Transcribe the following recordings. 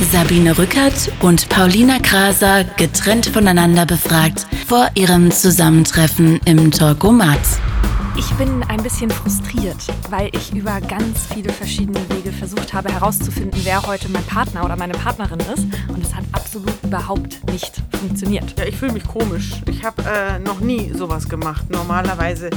Sabine Rückert und Paulina Kraser getrennt voneinander befragt vor ihrem Zusammentreffen im Talkomat. Ich bin ein bisschen frustriert, weil ich über ganz viele verschiedene Wege versucht habe herauszufinden, wer heute mein Partner oder meine Partnerin ist. Und es hat absolut überhaupt nicht funktioniert. Ja, ich fühle mich komisch. Ich habe äh, noch nie sowas gemacht. Normalerweise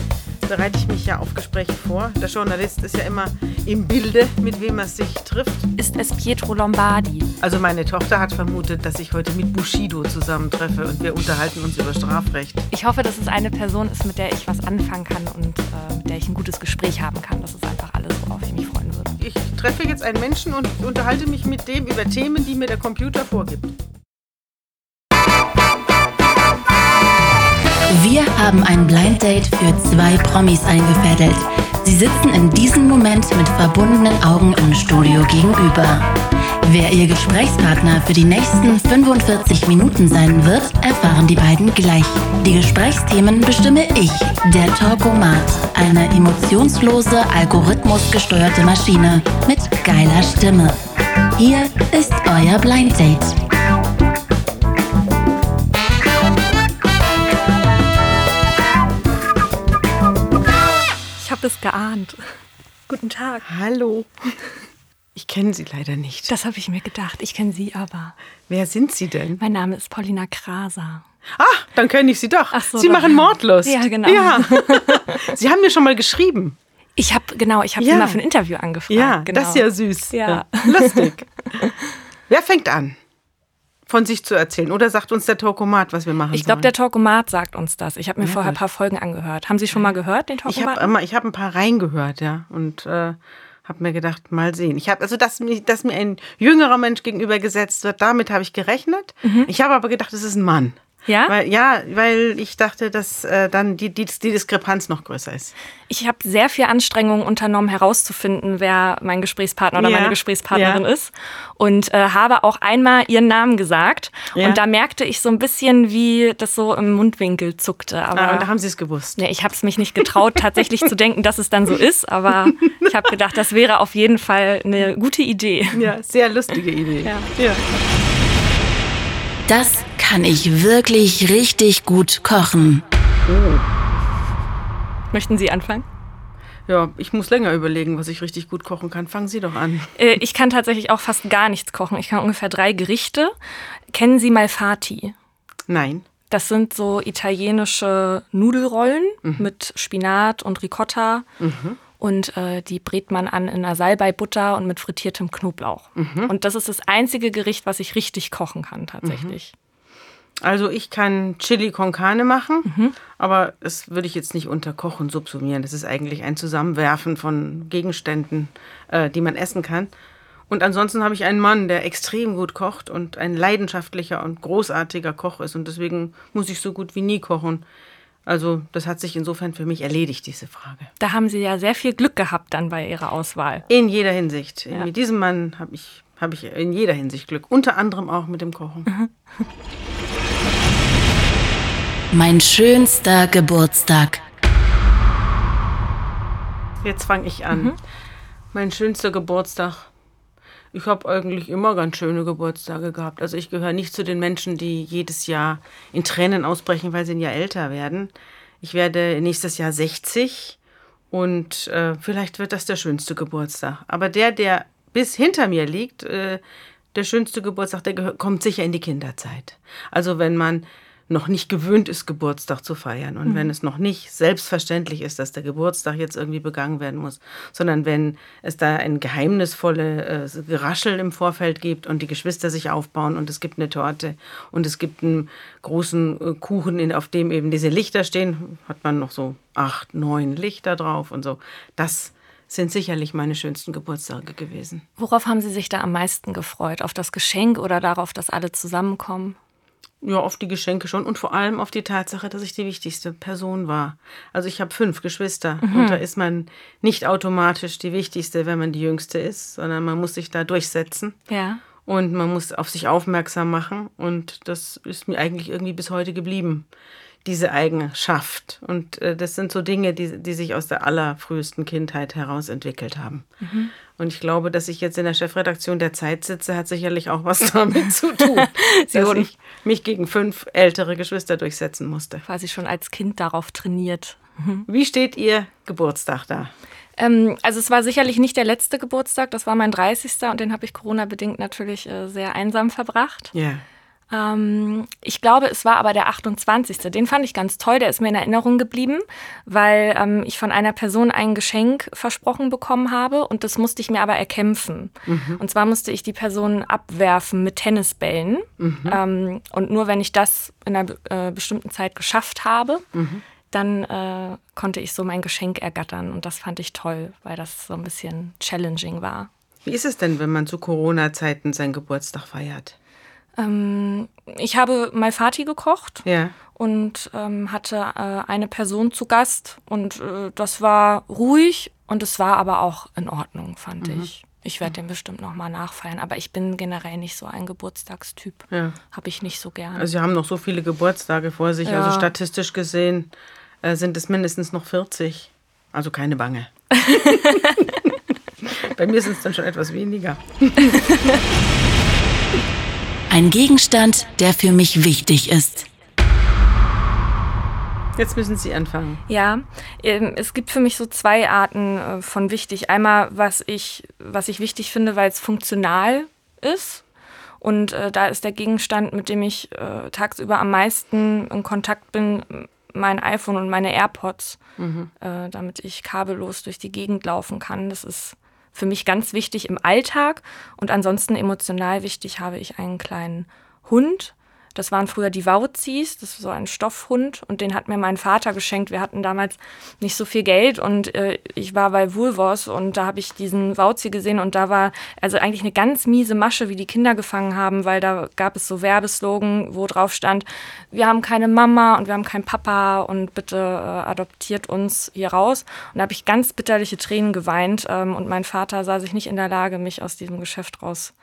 bereite ich mich ja auf Gespräche vor. Der Journalist ist ja immer im Bilde, mit wem er sich trifft. Ist es Pietro Lombardi? Also meine Tochter hat vermutet, dass ich heute mit Bushido zusammentreffe und wir unterhalten uns über Strafrecht. Ich hoffe, dass es eine Person ist, mit der ich was anfangen kann und äh, mit der ich ein gutes Gespräch haben kann. Das ist einfach alles, worauf ich mich freuen würde. Ich treffe jetzt einen Menschen und unterhalte mich mit dem über Themen, die mir der Computer vorgibt. Wir haben ein Blind Date für zwei Promis eingefädelt. Sie sitzen in diesem Moment mit verbundenen Augen im Studio gegenüber. Wer ihr Gesprächspartner für die nächsten 45 Minuten sein wird, erfahren die beiden gleich. Die Gesprächsthemen bestimme ich, der Talkomat, eine emotionslose, algorithmusgesteuerte Maschine mit geiler Stimme. Hier ist euer Blind Date. Habe es geahnt. Guten Tag. Hallo. Ich kenne Sie leider nicht. Das habe ich mir gedacht. Ich kenne Sie aber. Wer sind Sie denn? Mein Name ist Paulina Kraser. Ah, dann kenne ich Sie doch. Ach so, Sie doch. machen Mordlust. Ja, genau. Ja. Sie haben mir schon mal geschrieben. Ich habe genau, ich habe Ja. Sie mal für ein Interview angefragt. Ja, genau. das ist ja süß. Ja. Lustig. Wer fängt an, von sich zu erzählen? Oder sagt uns der Talkomat, was wir machen Ich glaube, der Talkomat sagt uns das. Ich habe mir Ja, vorher ein paar Folgen angehört. Haben Sie schon mal gehört, den Ich habe Talkomat? ich habe ein paar reingehört, ja, und äh, habe mir gedacht, mal sehen. Ich habe also, dass dass mir ein jüngerer Mensch gegenübergesetzt wird, damit habe ich gerechnet. Ich habe aber gedacht, es ist ein Mann. Ja? Weil, ja, weil ich dachte, dass äh, dann die, die, die Diskrepanz noch größer ist. Ich habe sehr viel Anstrengung unternommen, herauszufinden, wer mein Gesprächspartner oder Ja, meine Gesprächspartnerin ja. ist. Und äh, habe auch einmal ihren Namen gesagt. Ja. Und da merkte ich so ein bisschen, wie das so im Mundwinkel zuckte. Aber Ah, und da haben Sie es gewusst. nee, ich habe es mich nicht getraut, tatsächlich zu denken, dass es dann so ist. Aber ich habe gedacht, das wäre auf jeden Fall eine gute Idee. Ja, sehr lustige Idee. Ja. Das kann ich wirklich richtig gut kochen. Möchten Sie anfangen? Ja, ich muss länger überlegen, was ich richtig gut kochen kann. Fangen Sie doch an. Äh, ich kann tatsächlich auch fast gar nichts kochen. Ich kann ungefähr drei Gerichte. Kennen Sie Malfati? Nein. Das sind so italienische Nudelrollen mit Spinat und Ricotta. Und äh, die brät man an in einer Salbeibutter und mit frittiertem Knoblauch. Und das ist das einzige Gericht, was ich richtig kochen kann, tatsächlich. Also ich kann Chili con Carne machen, aber das würde ich jetzt nicht unter Kochen subsumieren. Das ist eigentlich ein Zusammenwerfen von Gegenständen, äh, die man essen kann. Und ansonsten habe ich einen Mann, der extrem gut kocht und ein leidenschaftlicher und großartiger Koch ist. Und deswegen muss ich so gut wie nie kochen. Also das hat sich insofern für mich erledigt, diese Frage. Da haben Sie ja sehr viel Glück gehabt dann bei Ihrer Auswahl. In jeder Hinsicht. Ja. Mit diesem Mann habe ich, hab ich in jeder Hinsicht Glück. Unter anderem auch mit dem Kochen. Mein schönster Geburtstag. Jetzt fange ich an. Mein schönster Geburtstag. Ich habe eigentlich immer ganz schöne Geburtstage gehabt. Also ich gehöre nicht zu den Menschen, die jedes Jahr in Tränen ausbrechen, weil sie ein Jahr älter werden. Ich werde nächstes Jahr 60 und äh, vielleicht wird das der schönste Geburtstag. Aber der, der bis hinter mir liegt, äh, der schönste Geburtstag, der kommt sicher in die Kinderzeit. Also wenn man noch nicht gewöhnt ist, Geburtstag zu feiern und wenn es noch nicht selbstverständlich ist, dass der Geburtstag jetzt irgendwie begangen werden muss, sondern wenn es da ein geheimnisvolle äh, Geraschel im Vorfeld gibt und die Geschwister sich aufbauen und es gibt eine Torte und es gibt einen großen äh, Kuchen, in, auf dem eben diese Lichter stehen, hat man noch so acht, neun Lichter drauf und so. Das sind sicherlich meine schönsten Geburtstage gewesen. Worauf haben Sie sich da am meisten gefreut? Auf das Geschenk oder darauf, dass alle zusammenkommen? Ja, auf die Geschenke schon und vor allem auf die Tatsache, dass ich die wichtigste Person war. Also ich habe fünf Geschwister und da ist man nicht automatisch die wichtigste, wenn man die jüngste ist, sondern man muss sich da durchsetzen Ja. und man muss auf sich aufmerksam machen und das ist mir eigentlich irgendwie bis heute geblieben. Diese Eigenschaft. Und äh, das sind so Dinge, die, die sich aus der allerfrühesten Kindheit heraus entwickelt haben. Mhm. Und ich glaube, dass ich jetzt in der Chefredaktion der Zeit sitze, hat sicherlich auch was damit zu tun, Sie dass ich mich gegen fünf ältere Geschwister durchsetzen musste. Quasi schon als Kind darauf trainiert. Mhm. Wie steht Ihr Geburtstag da? Ähm, also es war sicherlich nicht der letzte Geburtstag, das war mein 30. und den habe ich Corona-bedingt natürlich äh, sehr einsam verbracht. Ja. Yeah. Ähm, ich glaube, es war aber der 28. Den fand ich ganz toll, der ist mir in Erinnerung geblieben, weil ähm, ich von einer Person ein Geschenk versprochen bekommen habe und das musste ich mir aber erkämpfen. Mhm. Und zwar musste ich die Person abwerfen mit Tennisbällen. Mhm. Ähm, und nur wenn ich das in einer äh, bestimmten Zeit geschafft habe, mhm. dann äh, konnte ich so mein Geschenk ergattern. Und das fand ich toll, weil das so ein bisschen challenging war. Wie ist es denn, wenn man zu Corona-Zeiten seinen Geburtstag feiert? Ähm, ich habe mal Fati gekocht ja. und ähm, hatte äh, eine Person zu Gast und äh, das war ruhig und es war aber auch in Ordnung, fand mhm. ich. Ich werde den bestimmt nochmal nachfeiern, aber ich bin generell nicht so ein Geburtstagstyp. Ja. Habe ich nicht so gern. Also Sie haben noch so viele Geburtstage vor sich, ja. also statistisch gesehen äh, sind es mindestens noch 40. Also keine Bange. Bei mir sind es dann schon etwas weniger. Ein Gegenstand, der für mich wichtig ist. Jetzt müssen Sie anfangen. Ja, ähm, es gibt für mich so zwei Arten äh, von wichtig. Einmal, was ich, was ich wichtig finde, weil es funktional ist. Und äh, da ist der Gegenstand, mit dem ich äh, tagsüber am meisten in Kontakt bin, mein iPhone und meine AirPods, mhm. äh, damit ich kabellos durch die Gegend laufen kann. Das ist für mich ganz wichtig im Alltag. Und ansonsten emotional wichtig habe ich einen kleinen Hund, das waren früher die Wauzis, das ist so ein Stoffhund und den hat mir mein Vater geschenkt. Wir hatten damals nicht so viel Geld und äh, ich war bei Woolworths und da habe ich diesen Wauzi gesehen und da war also eigentlich eine ganz miese Masche, wie die Kinder gefangen haben, weil da gab es so Werbeslogan, wo drauf stand, wir haben keine Mama und wir haben keinen Papa und bitte äh, adoptiert uns hier raus. Und da habe ich ganz bitterliche Tränen geweint ähm, und mein Vater sah sich nicht in der Lage, mich aus diesem Geschäft raus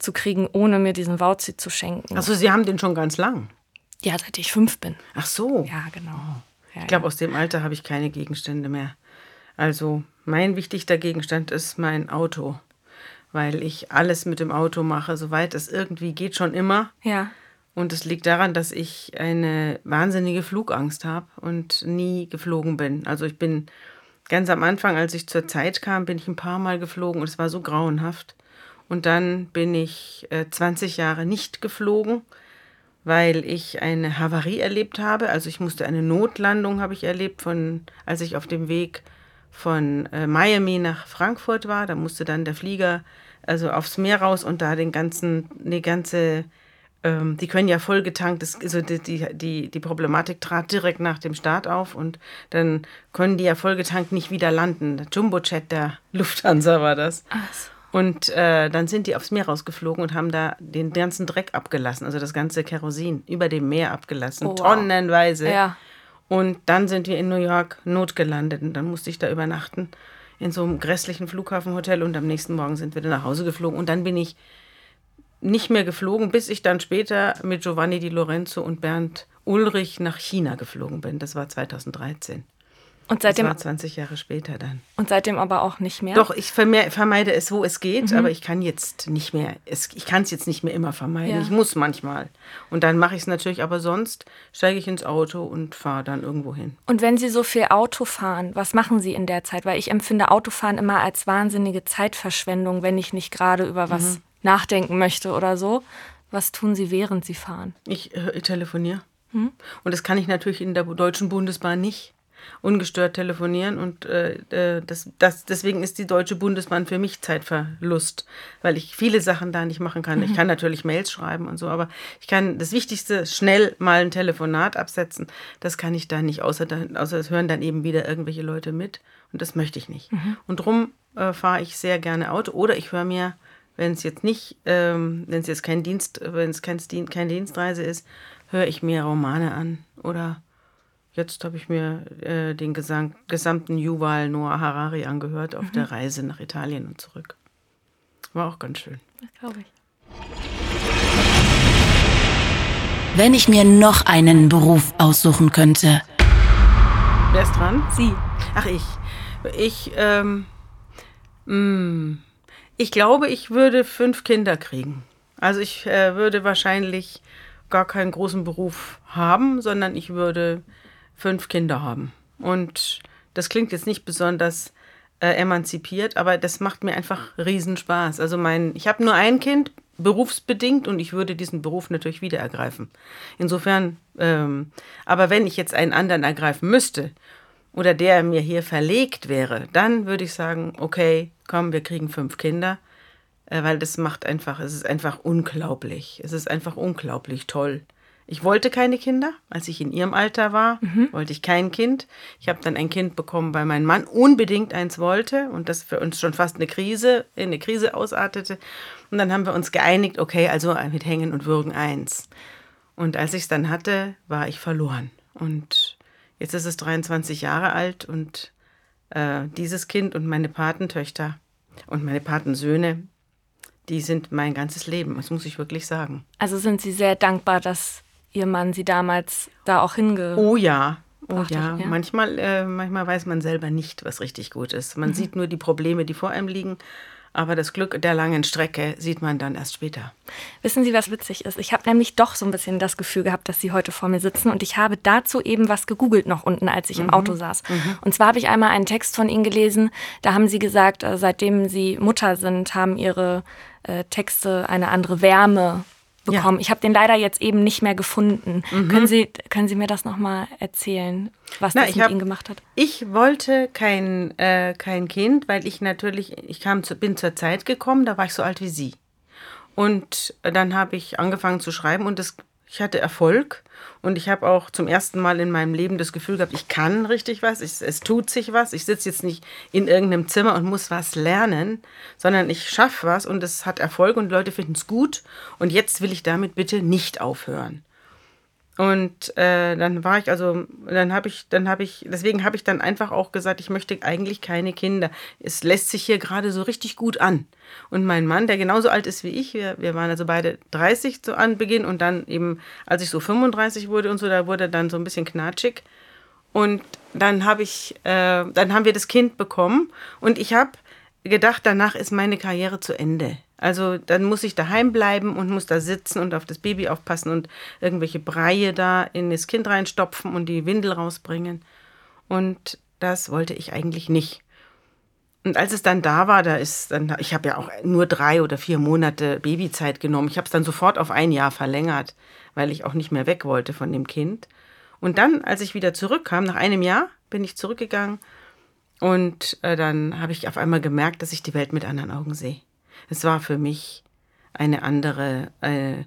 zu kriegen, ohne mir diesen Wauzi zu schenken. Achso, Sie haben den schon ganz lang? Ja, seit ich fünf bin. Ach so. Ja, genau. Ja, ich glaube, ja. aus dem Alter habe ich keine Gegenstände mehr. Also mein wichtigster Gegenstand ist mein Auto, weil ich alles mit dem Auto mache, soweit es irgendwie geht, schon immer. Ja. Und es liegt daran, dass ich eine wahnsinnige Flugangst habe und nie geflogen bin. Also ich bin ganz am Anfang, als ich zur Zeit kam, bin ich ein paar Mal geflogen und es war so grauenhaft. Und dann bin ich äh, 20 Jahre nicht geflogen, weil ich eine Havarie erlebt habe. Also ich musste eine Notlandung habe ich erlebt, von, als ich auf dem Weg von äh, Miami nach Frankfurt war. Da musste dann der Flieger also aufs Meer raus und da den ganzen, die ganze, ähm, die können ja vollgetankt, also die, die, die, die Problematik trat direkt nach dem Start auf und dann können die ja vollgetankt nicht wieder landen. Der Jumbo-Chat der Lufthansa war das. Ach so. Und äh, dann sind die aufs Meer rausgeflogen und haben da den ganzen Dreck abgelassen, also das ganze Kerosin über dem Meer abgelassen, oh, wow. tonnenweise. Ja. Und dann sind wir in New York notgelandet und dann musste ich da übernachten in so einem grässlichen Flughafenhotel und am nächsten Morgen sind wir dann nach Hause geflogen und dann bin ich nicht mehr geflogen, bis ich dann später mit Giovanni Di Lorenzo und Bernd Ulrich nach China geflogen bin. Das war 2013. Und seitdem, das war 20 Jahre später dann. Und seitdem aber auch nicht mehr? Doch, ich vermeide es, wo es geht, mhm. aber ich kann jetzt nicht mehr, es, ich kann es jetzt nicht mehr immer vermeiden. Ja. Ich muss manchmal. Und dann mache ich es natürlich, aber sonst steige ich ins Auto und fahre dann irgendwo hin. Und wenn Sie so viel Auto fahren, was machen Sie in der Zeit? Weil ich empfinde Autofahren immer als wahnsinnige Zeitverschwendung, wenn ich nicht gerade über was mhm. nachdenken möchte oder so. Was tun Sie, während Sie fahren? Ich, äh, telefoniere. Mhm. Und das kann ich natürlich in der Deutschen Bundesbahn nicht ungestört telefonieren und äh, äh, das, das, deswegen ist die Deutsche Bundesbahn für mich Zeitverlust, weil ich viele Sachen da nicht machen kann. Mhm. Ich kann natürlich Mails schreiben und so, aber ich kann das Wichtigste schnell mal ein Telefonat absetzen. Das kann ich da nicht, außer, dann, außer es hören dann eben wieder irgendwelche Leute mit und das möchte ich nicht. Mhm. Und darum äh, fahre ich sehr gerne Auto oder ich höre mir wenn es jetzt nicht, ähm, wenn es jetzt kein Dienst, wenn es kein, kein Dienstreise ist, höre ich mir Romane an oder Jetzt habe ich mir äh, den Gesang, gesamten Yuval Noah Harari angehört auf mhm. der Reise nach Italien und zurück. War auch ganz schön. Das glaube ich. Wenn ich mir noch einen Beruf aussuchen könnte. Wer ist dran? Sie. Ach, ich. Ich, ähm, mh, mm, ich glaube, ich würde fünf Kinder kriegen. Also ich äh, würde wahrscheinlich gar keinen großen Beruf haben, sondern ich würde fünf Kinder haben. Und das klingt jetzt nicht besonders äh, emanzipiert, aber das macht mir einfach Riesenspaß. Also mein, ich habe nur ein Kind, berufsbedingt, und ich würde diesen Beruf natürlich wieder ergreifen. Insofern, ähm, aber wenn ich jetzt einen anderen ergreifen müsste oder der mir hier verlegt wäre, dann würde ich sagen, okay, komm, wir kriegen fünf Kinder, äh, weil das macht einfach, es ist einfach unglaublich. Es ist einfach unglaublich toll. Ich wollte keine Kinder. Als ich in ihrem Alter war, mhm. wollte ich kein Kind. Ich habe dann ein Kind bekommen, weil mein Mann unbedingt eins wollte und das für uns schon fast eine Krise, in eine Krise ausartete. Und dann haben wir uns geeinigt, okay, also mit Hängen und Würgen eins. Und als ich es dann hatte, war ich verloren. Und jetzt ist es 23 Jahre alt und äh, dieses Kind und meine Patentöchter und meine Patensöhne, die sind mein ganzes Leben. Das muss ich wirklich sagen. Also sind Sie sehr dankbar, dass Ihr Mann Sie damals da auch hinge... Oh ja, Oh ja, ja. Manchmal, äh, manchmal weiß man selber nicht, was richtig gut ist. Man mhm. sieht nur die Probleme, die vor einem liegen. Aber das Glück der langen Strecke sieht man dann erst später. Wissen Sie, was witzig ist? Ich habe nämlich doch so ein bisschen das Gefühl gehabt, dass Sie heute vor mir sitzen und ich habe dazu eben was gegoogelt noch unten, als ich mhm. im Auto saß. Mhm. Und zwar habe ich einmal einen Text von Ihnen gelesen, da haben Sie gesagt, äh, seitdem Sie Mutter sind, haben Ihre äh, Texte eine andere Wärme bekommen. Ja. Ich habe den leider jetzt eben nicht mehr gefunden. Mhm. Können, Sie, können Sie mir das nochmal erzählen, was Na, das mit hab, Ihnen gemacht hat? Ich wollte kein, äh, kein Kind, weil ich natürlich, ich kam zu, bin zur Zeit gekommen, da war ich so alt wie Sie. Und dann habe ich angefangen zu schreiben und das ich hatte Erfolg und ich habe auch zum ersten Mal in meinem Leben das Gefühl gehabt, ich kann richtig was, ich, es tut sich was. Ich sitze jetzt nicht in irgendeinem Zimmer und muss was lernen, sondern ich schaffe was und es hat Erfolg und Leute finden es gut. Und jetzt will ich damit bitte nicht aufhören. Und äh, dann war ich also, dann habe ich, dann habe ich, deswegen habe ich dann einfach auch gesagt, ich möchte eigentlich keine Kinder. Es lässt sich hier gerade so richtig gut an. Und mein Mann, der genauso alt ist wie ich, wir, wir waren also beide 30 zu Anbeginn und dann eben, als ich so 35 wurde und so, da wurde dann so ein bisschen knatschig. Und dann habe ich, äh, dann haben wir das Kind bekommen und ich habe gedacht, danach ist meine Karriere zu Ende. Also dann muss ich daheim bleiben und muss da sitzen und auf das Baby aufpassen und irgendwelche Breie da in das Kind reinstopfen und die Windel rausbringen. Und das wollte ich eigentlich nicht. Und als es dann da war, da ist dann, ich habe ja auch nur drei oder vier Monate Babyzeit genommen. Ich habe es dann sofort auf ein Jahr verlängert, weil ich auch nicht mehr weg wollte von dem Kind. Und dann, als ich wieder zurückkam, nach einem Jahr, bin ich zurückgegangen und äh, dann habe ich auf einmal gemerkt, dass ich die Welt mit anderen Augen sehe. Es war für mich eine andere, äh,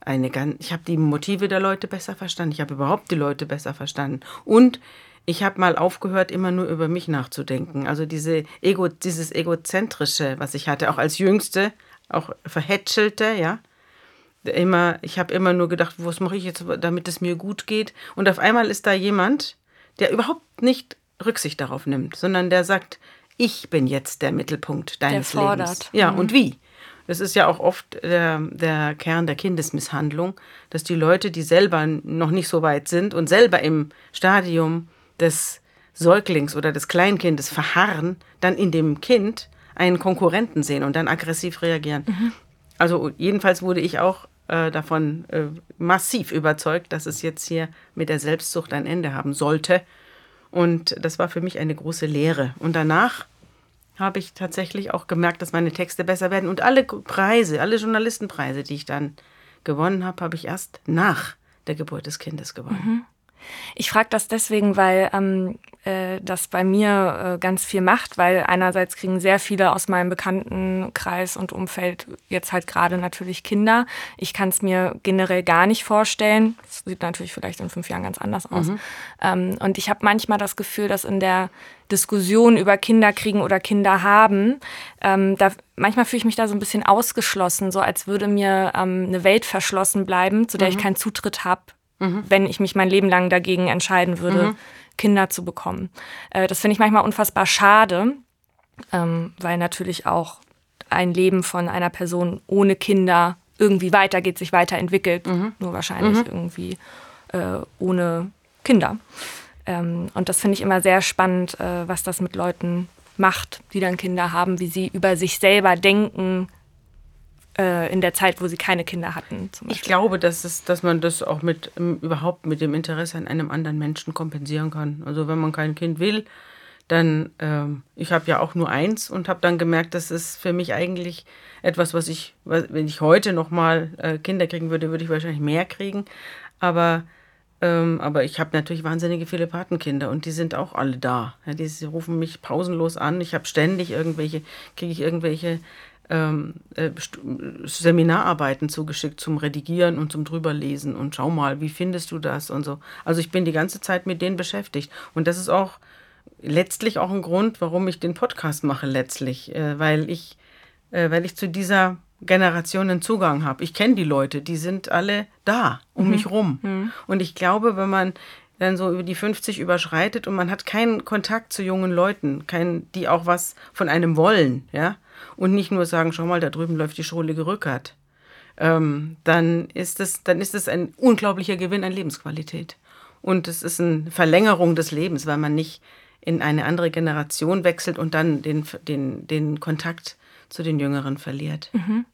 eine ganz, ich habe die Motive der Leute besser verstanden. Ich habe überhaupt die Leute besser verstanden. Und ich habe mal aufgehört, immer nur über mich nachzudenken. Also diese Ego, dieses egozentrische, was ich hatte, auch als Jüngste, auch verhätschelte, ja. Immer, ich habe immer nur gedacht, was mache ich jetzt, damit es mir gut geht. Und auf einmal ist da jemand, der überhaupt nicht Rücksicht darauf nimmt, sondern der sagt, ich bin jetzt der Mittelpunkt deines der fordert. Lebens. Ja, mhm. und wie? Das ist ja auch oft der, der Kern der Kindesmisshandlung, dass die Leute, die selber noch nicht so weit sind und selber im Stadium des Säuglings oder des Kleinkindes verharren, dann in dem Kind einen Konkurrenten sehen und dann aggressiv reagieren. Mhm. Also jedenfalls wurde ich auch äh, davon äh, massiv überzeugt, dass es jetzt hier mit der Selbstsucht ein Ende haben sollte. Und das war für mich eine große Lehre. Und danach habe ich tatsächlich auch gemerkt, dass meine Texte besser werden. Und alle Preise, alle Journalistenpreise, die ich dann gewonnen habe, habe ich erst nach der Geburt des Kindes gewonnen. Mhm. Ich frage das deswegen, weil ähm, äh, das bei mir äh, ganz viel macht, weil einerseits kriegen sehr viele aus meinem Bekanntenkreis und Umfeld jetzt halt gerade natürlich Kinder. Ich kann es mir generell gar nicht vorstellen. Das sieht natürlich vielleicht in fünf Jahren ganz anders aus. Mhm. Ähm, und ich habe manchmal das Gefühl, dass in der Diskussion über Kinder kriegen oder Kinder haben, ähm, da, manchmal fühle ich mich da so ein bisschen ausgeschlossen, so als würde mir ähm, eine Welt verschlossen bleiben, zu der mhm. ich keinen Zutritt habe mhm. wenn ich mich mein Leben lang dagegen entscheiden würde, mhm. Kinder zu bekommen. Äh, das finde ich manchmal unfassbar schade, ähm, weil natürlich auch ein Leben von einer Person ohne Kinder irgendwie weitergeht, sich weiterentwickelt, mhm. nur wahrscheinlich mhm. irgendwie äh, ohne Kinder. Ähm, und das finde ich immer sehr spannend, äh, was das mit Leuten macht, die dann Kinder haben, wie sie über sich selber denken äh, in der Zeit, wo sie keine Kinder hatten. Ich glaube, dass, es, dass man das auch mit überhaupt mit dem Interesse an einem anderen Menschen kompensieren kann. Also wenn man kein Kind will, dann, ähm, ich habe ja auch nur eins und habe dann gemerkt, das ist für mich eigentlich etwas, was ich, wenn ich heute nochmal äh, Kinder kriegen würde, würde ich wahrscheinlich mehr kriegen. Aber ähm, aber ich habe natürlich wahnsinnige viele Patenkinder und die sind auch alle da. Ja, die, die rufen mich pausenlos an. Ich habe ständig irgendwelche, kriege ich irgendwelche ähm, äh, Seminararbeiten zugeschickt zum Redigieren und zum drüberlesen und schau mal, wie findest du das und so. Also ich bin die ganze Zeit mit denen beschäftigt und das ist auch letztlich auch ein Grund, warum ich den Podcast mache letztlich, äh, weil ich äh, weil ich zu dieser Generationen Zugang habe. Ich kenne die Leute, die sind alle da um mhm. mich rum. Mhm. Und ich glaube, wenn man dann so über die 50 überschreitet und man hat keinen Kontakt zu jungen Leuten, kein, die auch was von einem wollen, ja, und nicht nur sagen, schau mal, da drüben läuft die schrullige Rückert, ähm, dann ist es, dann ist es ein unglaublicher Gewinn an Lebensqualität. Und es ist eine Verlängerung des Lebens, weil man nicht in eine andere Generation wechselt und dann den, den, den Kontakt zu den Jüngeren verliert. Mhm.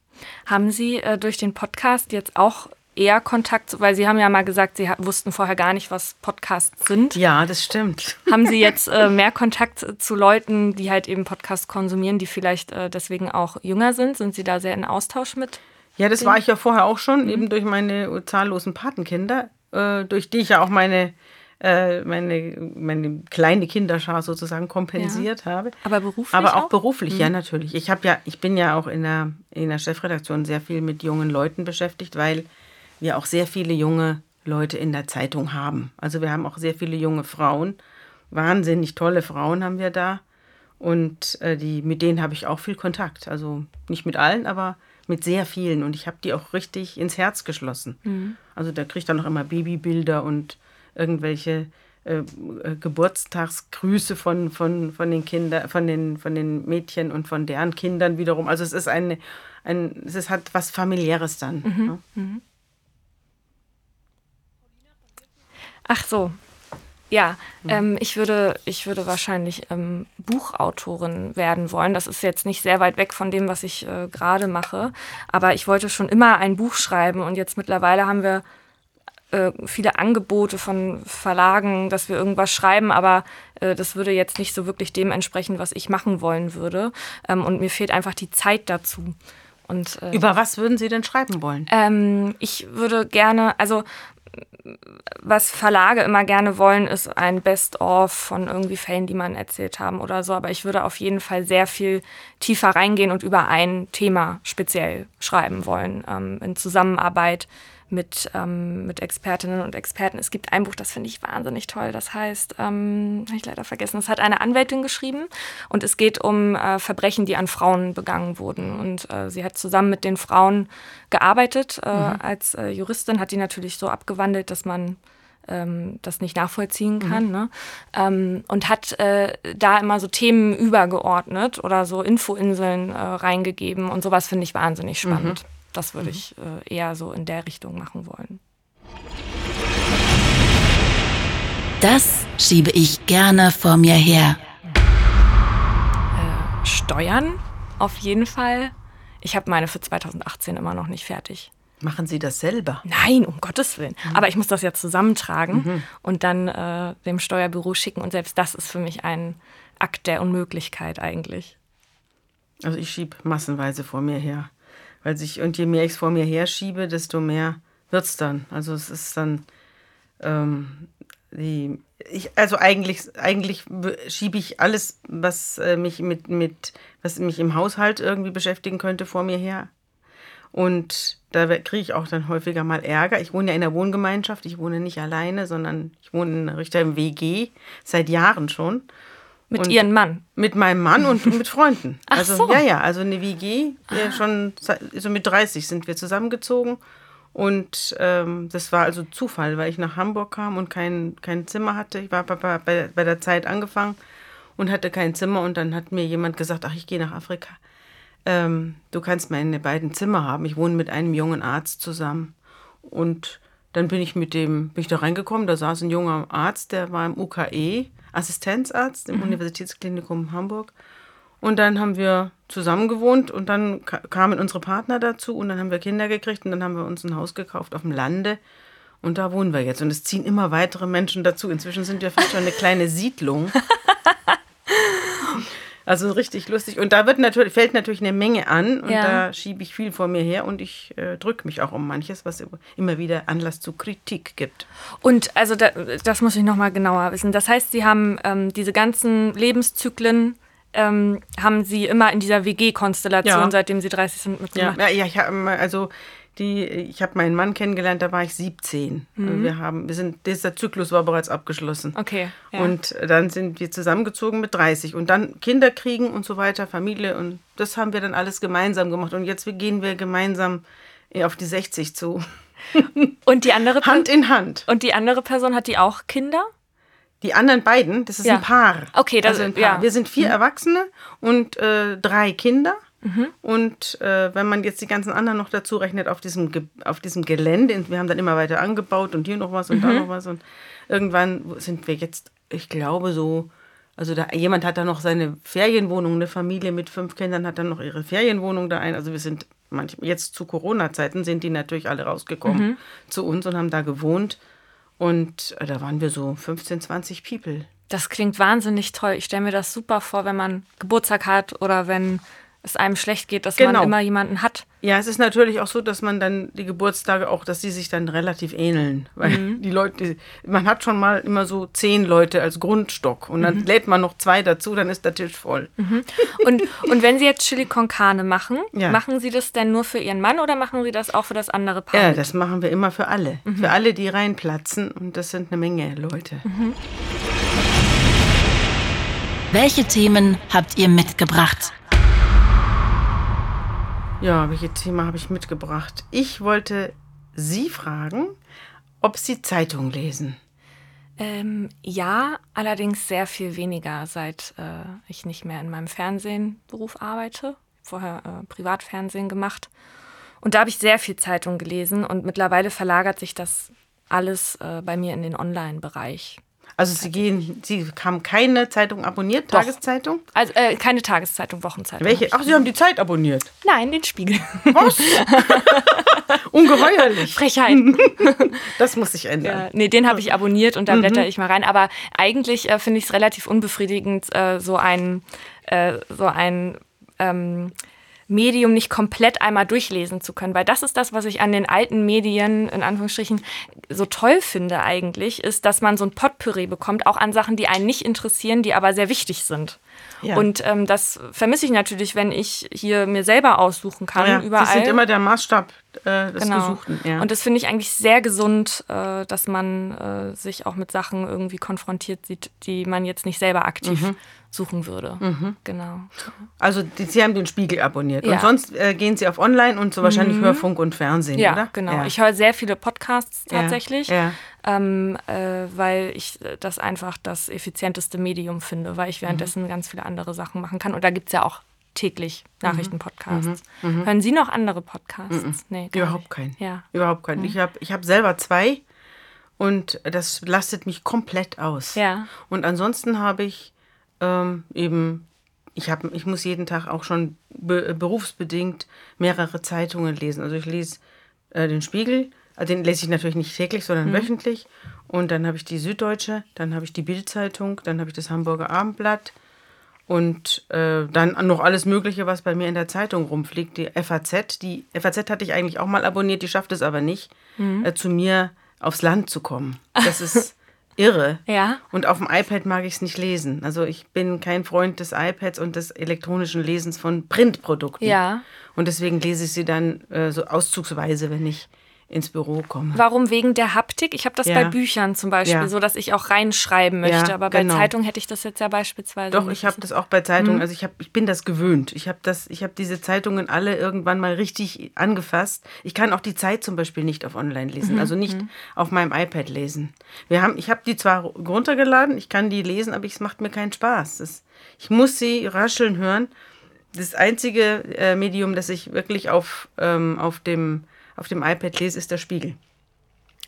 Haben Sie äh, durch den Podcast jetzt auch eher Kontakt, weil Sie haben ja mal gesagt, Sie wussten vorher gar nicht, was Podcasts sind. Ja, das stimmt. Haben Sie jetzt äh, mehr Kontakt zu Leuten, die halt eben Podcasts konsumieren, die vielleicht äh, deswegen auch jünger sind? Sind Sie da sehr in Austausch mit? Ja, das war ich ja vorher auch schon, mhm. eben durch meine zahllosen Patenkinder, äh, durch die ich ja auch meine äh, meine, meine kleine Kinderschar sozusagen kompensiert ja. habe. Aber beruflich? Aber auch, auch? beruflich, mhm. ja, natürlich. Ich habe ja, ich bin ja auch in der, in der Chefredaktion sehr viel mit jungen Leuten beschäftigt, weil wir auch sehr viele junge Leute in der Zeitung haben. Also wir haben auch sehr viele junge Frauen. Wahnsinnig tolle Frauen haben wir da. Und äh, die, mit denen habe ich auch viel Kontakt. Also nicht mit allen, aber mit sehr vielen. Und ich habe die auch richtig ins Herz geschlossen. Mhm. Also da kriege ich dann noch immer Babybilder und irgendwelche äh, äh, Geburtstagsgrüße von, von, von den Kindern, von den, von den Mädchen und von deren Kindern wiederum. Also es ist eine, ein, es ist, hat was familiäres dann. Mhm. Ne? Mhm. Ach so. Ja, mhm. ähm, ich, würde, ich würde wahrscheinlich ähm, Buchautorin werden wollen. Das ist jetzt nicht sehr weit weg von dem, was ich äh, gerade mache. Aber ich wollte schon immer ein Buch schreiben und jetzt mittlerweile haben wir äh, viele Angebote von Verlagen, dass wir irgendwas schreiben, aber äh, das würde jetzt nicht so wirklich dem entsprechen, was ich machen wollen würde. Ähm, und mir fehlt einfach die Zeit dazu. Und, äh, Über was würden Sie denn schreiben wollen? Ähm, ich würde gerne, also was Verlage immer gerne wollen, ist ein Best-of von irgendwie Fällen, die man erzählt haben oder so. Aber ich würde auf jeden Fall sehr viel tiefer reingehen und über ein Thema speziell schreiben wollen, ähm, in Zusammenarbeit mit, ähm, mit Expertinnen und Experten. Es gibt ein Buch, das finde ich wahnsinnig toll. Das heißt, ähm, habe ich leider vergessen, es hat eine Anwältin geschrieben und es geht um äh, Verbrechen, die an Frauen begangen wurden. Und äh, sie hat zusammen mit den Frauen gearbeitet. Äh, mhm. Als äh, Juristin hat die natürlich so abgewandelt, dass man ähm, das nicht nachvollziehen kann. Mhm. Ne? Ähm, und hat äh, da immer so Themen übergeordnet oder so Infoinseln äh, reingegeben und sowas finde ich wahnsinnig spannend. Mhm. Das würde mhm. ich äh, eher so in der Richtung machen wollen. Das schiebe ich gerne vor mir her. Äh, Steuern auf jeden Fall. Ich habe meine für 2018 immer noch nicht fertig. Machen Sie das selber? Nein, um Gottes Willen. Mhm. Aber ich muss das ja zusammentragen mhm. und dann äh, dem Steuerbüro schicken. Und selbst das ist für mich ein Akt der Unmöglichkeit eigentlich. Also ich schiebe massenweise vor mir her weil sich, und je mehr ich es vor mir herschiebe, desto mehr wird es dann. Also es ist dann, ähm, die, ich, also eigentlich, eigentlich schiebe ich alles, was äh, mich mit, mit, was mich im Haushalt irgendwie beschäftigen könnte, vor mir her. Und da kriege ich auch dann häufiger mal Ärger. Ich wohne ja in der Wohngemeinschaft, ich wohne nicht alleine, sondern ich wohne in Richter im WG seit Jahren schon. Mit und ihrem Mann? Mit meinem Mann und mit Freunden. Ach also, so. Ja, ja, also eine WG. Ah. schon, also mit 30 sind wir zusammengezogen. Und ähm, das war also Zufall, weil ich nach Hamburg kam und kein, kein Zimmer hatte. Ich war bei, bei, bei der Zeit angefangen und hatte kein Zimmer. Und dann hat mir jemand gesagt, ach, ich gehe nach Afrika. ähm, du kannst meine beiden Zimmer haben. Ich wohne mit einem jungen Arzt zusammen. Und dann bin ich mit dem, bin ich da reingekommen, da saß ein junger Arzt, der war im UKE, Assistenzarzt im mhm. Universitätsklinikum Hamburg. Und dann haben wir zusammen gewohnt und dann kamen unsere Partner dazu und dann haben wir Kinder gekriegt und dann haben wir uns ein Haus gekauft auf dem Lande. Und da wohnen wir jetzt. Und es ziehen immer weitere Menschen dazu. Inzwischen sind wir fast schon eine kleine Siedlung. Also richtig lustig. Und da wird natürlich, fällt natürlich eine Menge an und ja. da schiebe ich viel vor mir her und ich äh, drücke mich auch um manches, was immer wieder Anlass zu Kritik gibt. Und also da, das muss ich nochmal genauer wissen. Das heißt, Sie haben ähm, diese ganzen Lebenszyklen ähm, haben Sie immer in dieser WG-Konstellation, ja. seitdem Sie 30 sind, mitgemacht? Ja, ja ich habe also die, ich habe meinen Mann kennengelernt, da war ich 17. Mhm. Wir haben, wir sind, dieser Zyklus war bereits abgeschlossen. Okay. Ja. Und dann sind wir zusammengezogen mit 30 und dann Kinder kriegen und so weiter, Familie und das haben wir dann alles gemeinsam gemacht und jetzt gehen wir gemeinsam äh, auf die 60 zu. Und die andere Hand in Hand. Und die andere Person hat die auch Kinder? Die anderen beiden, das ist ja. ein Paar. Okay, das also ein Paar. Ja. Wir sind vier mhm. Erwachsene und äh, drei Kinder. Mhm. Und äh, wenn man jetzt die ganzen anderen noch dazu rechnet auf diesem, auf diesem Gelände, wir haben dann immer weiter angebaut und hier noch was und mhm. da noch was. Und irgendwann sind wir jetzt, ich glaube, so, also da, jemand hat da noch seine Ferienwohnung, eine Familie mit fünf Kindern hat dann noch ihre Ferienwohnung da ein. Also wir sind manchmal, jetzt zu Corona-Zeiten sind die natürlich alle rausgekommen mhm. zu uns und haben da gewohnt. Und äh, da waren wir so 15, 20 People. Das klingt wahnsinnig toll. Ich stelle mir das super vor, wenn man Geburtstag hat oder wenn es einem schlecht geht, dass genau. man immer jemanden hat. Ja, es ist natürlich auch so, dass man dann die Geburtstage auch, dass die sich dann relativ ähneln. Weil mhm. die Leute, man hat schon mal immer so zehn Leute als Grundstock und dann mhm. lädt man noch zwei dazu, dann ist der Tisch voll. Mhm. Und, und wenn Sie jetzt Chili con Carne machen, ja. machen Sie das denn nur für Ihren Mann oder machen Sie das auch für das andere Paar? Ja, das machen wir immer für alle. Mhm. Für alle, die reinplatzen und das sind eine Menge Leute. Mhm. Welche Themen habt ihr mitgebracht? Ja, welches Thema habe ich mitgebracht? Ich wollte Sie fragen, ob Sie Zeitung lesen. Ähm, ja, allerdings sehr viel weniger, seit äh, ich nicht mehr in meinem Fernsehenberuf arbeite. Vorher äh, Privatfernsehen gemacht. Und da habe ich sehr viel Zeitung gelesen und mittlerweile verlagert sich das alles äh, bei mir in den Online-Bereich. Also Sie gehen, Sie haben keine Zeitung abonniert, Doch. Tageszeitung? Also äh, keine Tageszeitung, Wochenzeitung. Welche? Ach, Sie haben die Zeit abonniert? Nein, den Spiegel. Was? Ungeheuerlich. Frechheit. das muss sich ändern. Ja, nee, den habe ich abonniert und da mhm. blätter ich mal rein. Aber eigentlich äh, finde ich es relativ unbefriedigend, äh, so ein, äh, so ein ähm, Medium nicht komplett einmal durchlesen zu können. Weil das ist das, was ich an den alten Medien, in Anführungsstrichen, so toll finde eigentlich, ist, dass man so ein Potpourri bekommt, auch an Sachen, die einen nicht interessieren, die aber sehr wichtig sind. Ja. Und ähm, das vermisse ich natürlich, wenn ich hier mir selber aussuchen kann, ja, überall. Das sind immer der Maßstab äh, des genau. Gesuchten. Ja. Und das finde ich eigentlich sehr gesund, äh, dass man äh, sich auch mit Sachen irgendwie konfrontiert sieht, die man jetzt nicht selber aktiv mhm suchen würde. Mhm. Genau. Also die, Sie haben den Spiegel abonniert. Ja. Und sonst äh, gehen Sie auf Online und so wahrscheinlich mhm. Hörfunk und Fernsehen, ja, oder? Genau. Ja. Ich höre sehr viele Podcasts tatsächlich, ja. Ähm, äh, weil ich das einfach das effizienteste Medium finde, weil ich währenddessen mhm. ganz viele andere Sachen machen kann. Und da gibt es ja auch täglich Nachrichtenpodcasts. Mhm. Mhm. Hören Sie noch andere Podcasts? Mhm. Nee, Überhaupt keinen. Ja. Überhaupt keinen. Ich habe ich hab selber zwei und das lastet mich komplett aus. Ja. Und ansonsten habe ich ähm, eben, ich, hab, ich muss jeden Tag auch schon be berufsbedingt mehrere Zeitungen lesen. Also ich lese äh, den Spiegel, also den lese ich natürlich nicht täglich, sondern mhm. wöchentlich. Und dann habe ich die Süddeutsche, dann habe ich die Bildzeitung, dann habe ich das Hamburger Abendblatt und äh, dann noch alles Mögliche, was bei mir in der Zeitung rumfliegt. Die FAZ, die FAZ hatte ich eigentlich auch mal abonniert, die schafft es aber nicht, mhm. äh, zu mir aufs Land zu kommen. Das ist irre. Ja. Und auf dem iPad mag ich es nicht lesen. Also ich bin kein Freund des iPads und des elektronischen Lesens von Printprodukten. Ja. Und deswegen lese ich sie dann äh, so auszugsweise, wenn ich ins Büro komme. Warum wegen der Haptik? Ich habe das ja. bei Büchern zum Beispiel, ja. so dass ich auch reinschreiben möchte. Ja, aber bei genau. Zeitungen hätte ich das jetzt ja beispielsweise. Doch, ich habe das auch bei Zeitungen. Mhm. Also ich, hab, ich bin das gewöhnt. Ich habe das, diese Zeitungen alle irgendwann mal richtig angefasst. Ich kann auch die Zeit zum Beispiel nicht auf Online lesen, mhm. also nicht mhm. auf meinem iPad lesen. Wir haben, ich habe die zwar runtergeladen, ich kann die lesen, aber es macht mir keinen Spaß. Das, ich muss sie rascheln hören das einzige äh, Medium, das ich wirklich auf, ähm, auf, dem, auf dem iPad lese, ist der Spiegel.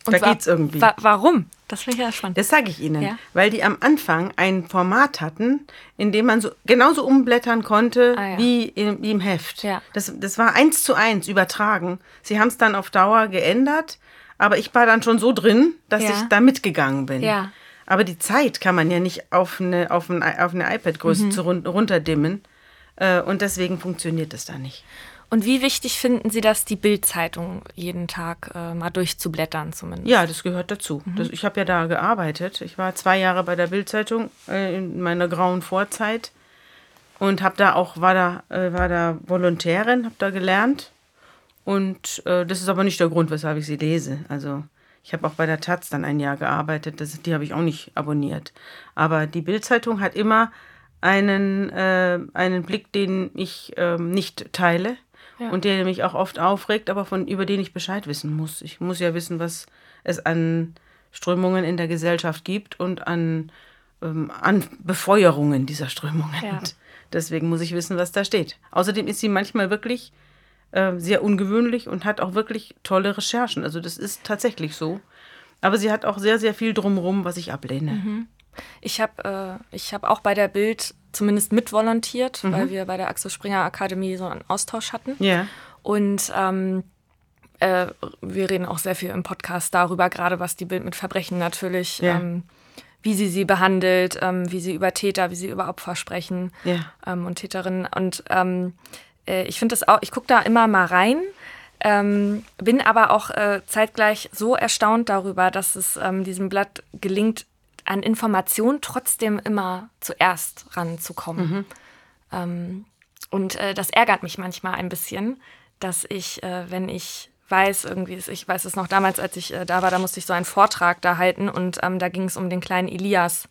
Und da wa- geht's irgendwie. Wa warum? Das finde ich ja spannend. Das sage ich Ihnen, Ja. weil die am Anfang ein Format hatten, in dem man so genauso umblättern konnte Ah, ja. wie, im, wie im Heft. Ja. Das, das war eins zu eins übertragen. Sie haben es dann auf Dauer geändert, aber ich war dann schon so drin, dass ich da mitgegangen bin. Aber die Zeit kann man ja nicht auf eine, auf ein, auf eine iPad-Größe Mhm. runterdimmen. Äh, und deswegen funktioniert es da nicht. Und wie wichtig finden Sie das, die Bild-Zeitung jeden Tag äh, mal durchzublättern zumindest? Ja, das gehört dazu. Mhm. Das, ich habe ja da gearbeitet. Ich war zwei Jahre bei der Bildzeitung äh, in meiner grauen Vorzeit und habe da auch war da äh, war da Volontärin, habe da gelernt und äh, das ist aber nicht der Grund, weshalb ich sie lese. Also ich habe auch bei der Taz dann ein Jahr gearbeitet. Das, die habe ich auch nicht abonniert. Aber die Bildzeitung hat immer einen äh, einen Blick, den ich ähm, nicht teile. Und der mich auch oft aufregt, aber von über den ich Bescheid wissen muss. Ich muss ja wissen, was es an Strömungen in der Gesellschaft gibt und an, ähm, an Befeuerungen dieser Strömungen. Ja. Deswegen muss ich wissen, was da steht. Außerdem ist sie manchmal wirklich äh, sehr ungewöhnlich und hat auch wirklich tolle Recherchen. Also das ist tatsächlich so. Aber sie hat auch sehr, sehr viel drumherum, was ich ablehne. Ich habe äh, ich hab auch bei der Bild zumindest mitvolontiert, weil wir bei der Axel Springer Akademie so einen Austausch hatten. Ja. Und ähm, äh, wir reden auch sehr viel im Podcast darüber, gerade was die Bild mit Verbrechen natürlich, Ja. ähm, wie sie sie behandelt, ähm, wie sie über Täter, wie sie über Opfer sprechen Ja. ähm, und Täterinnen. Und ähm, äh, ich finde das auch, ich gucke da immer mal rein. Ähm, bin aber auch äh, zeitgleich so erstaunt darüber, dass es ähm, diesem Blatt gelingt, an Informationen trotzdem immer zuerst ranzukommen. Ähm, und äh, das ärgert mich manchmal ein bisschen, dass ich, äh, wenn ich weiß, irgendwie, ist- ich weiß es noch damals, als ich äh, da war, da musste ich so einen Vortrag da halten und ähm, da ging es um den kleinen Elias,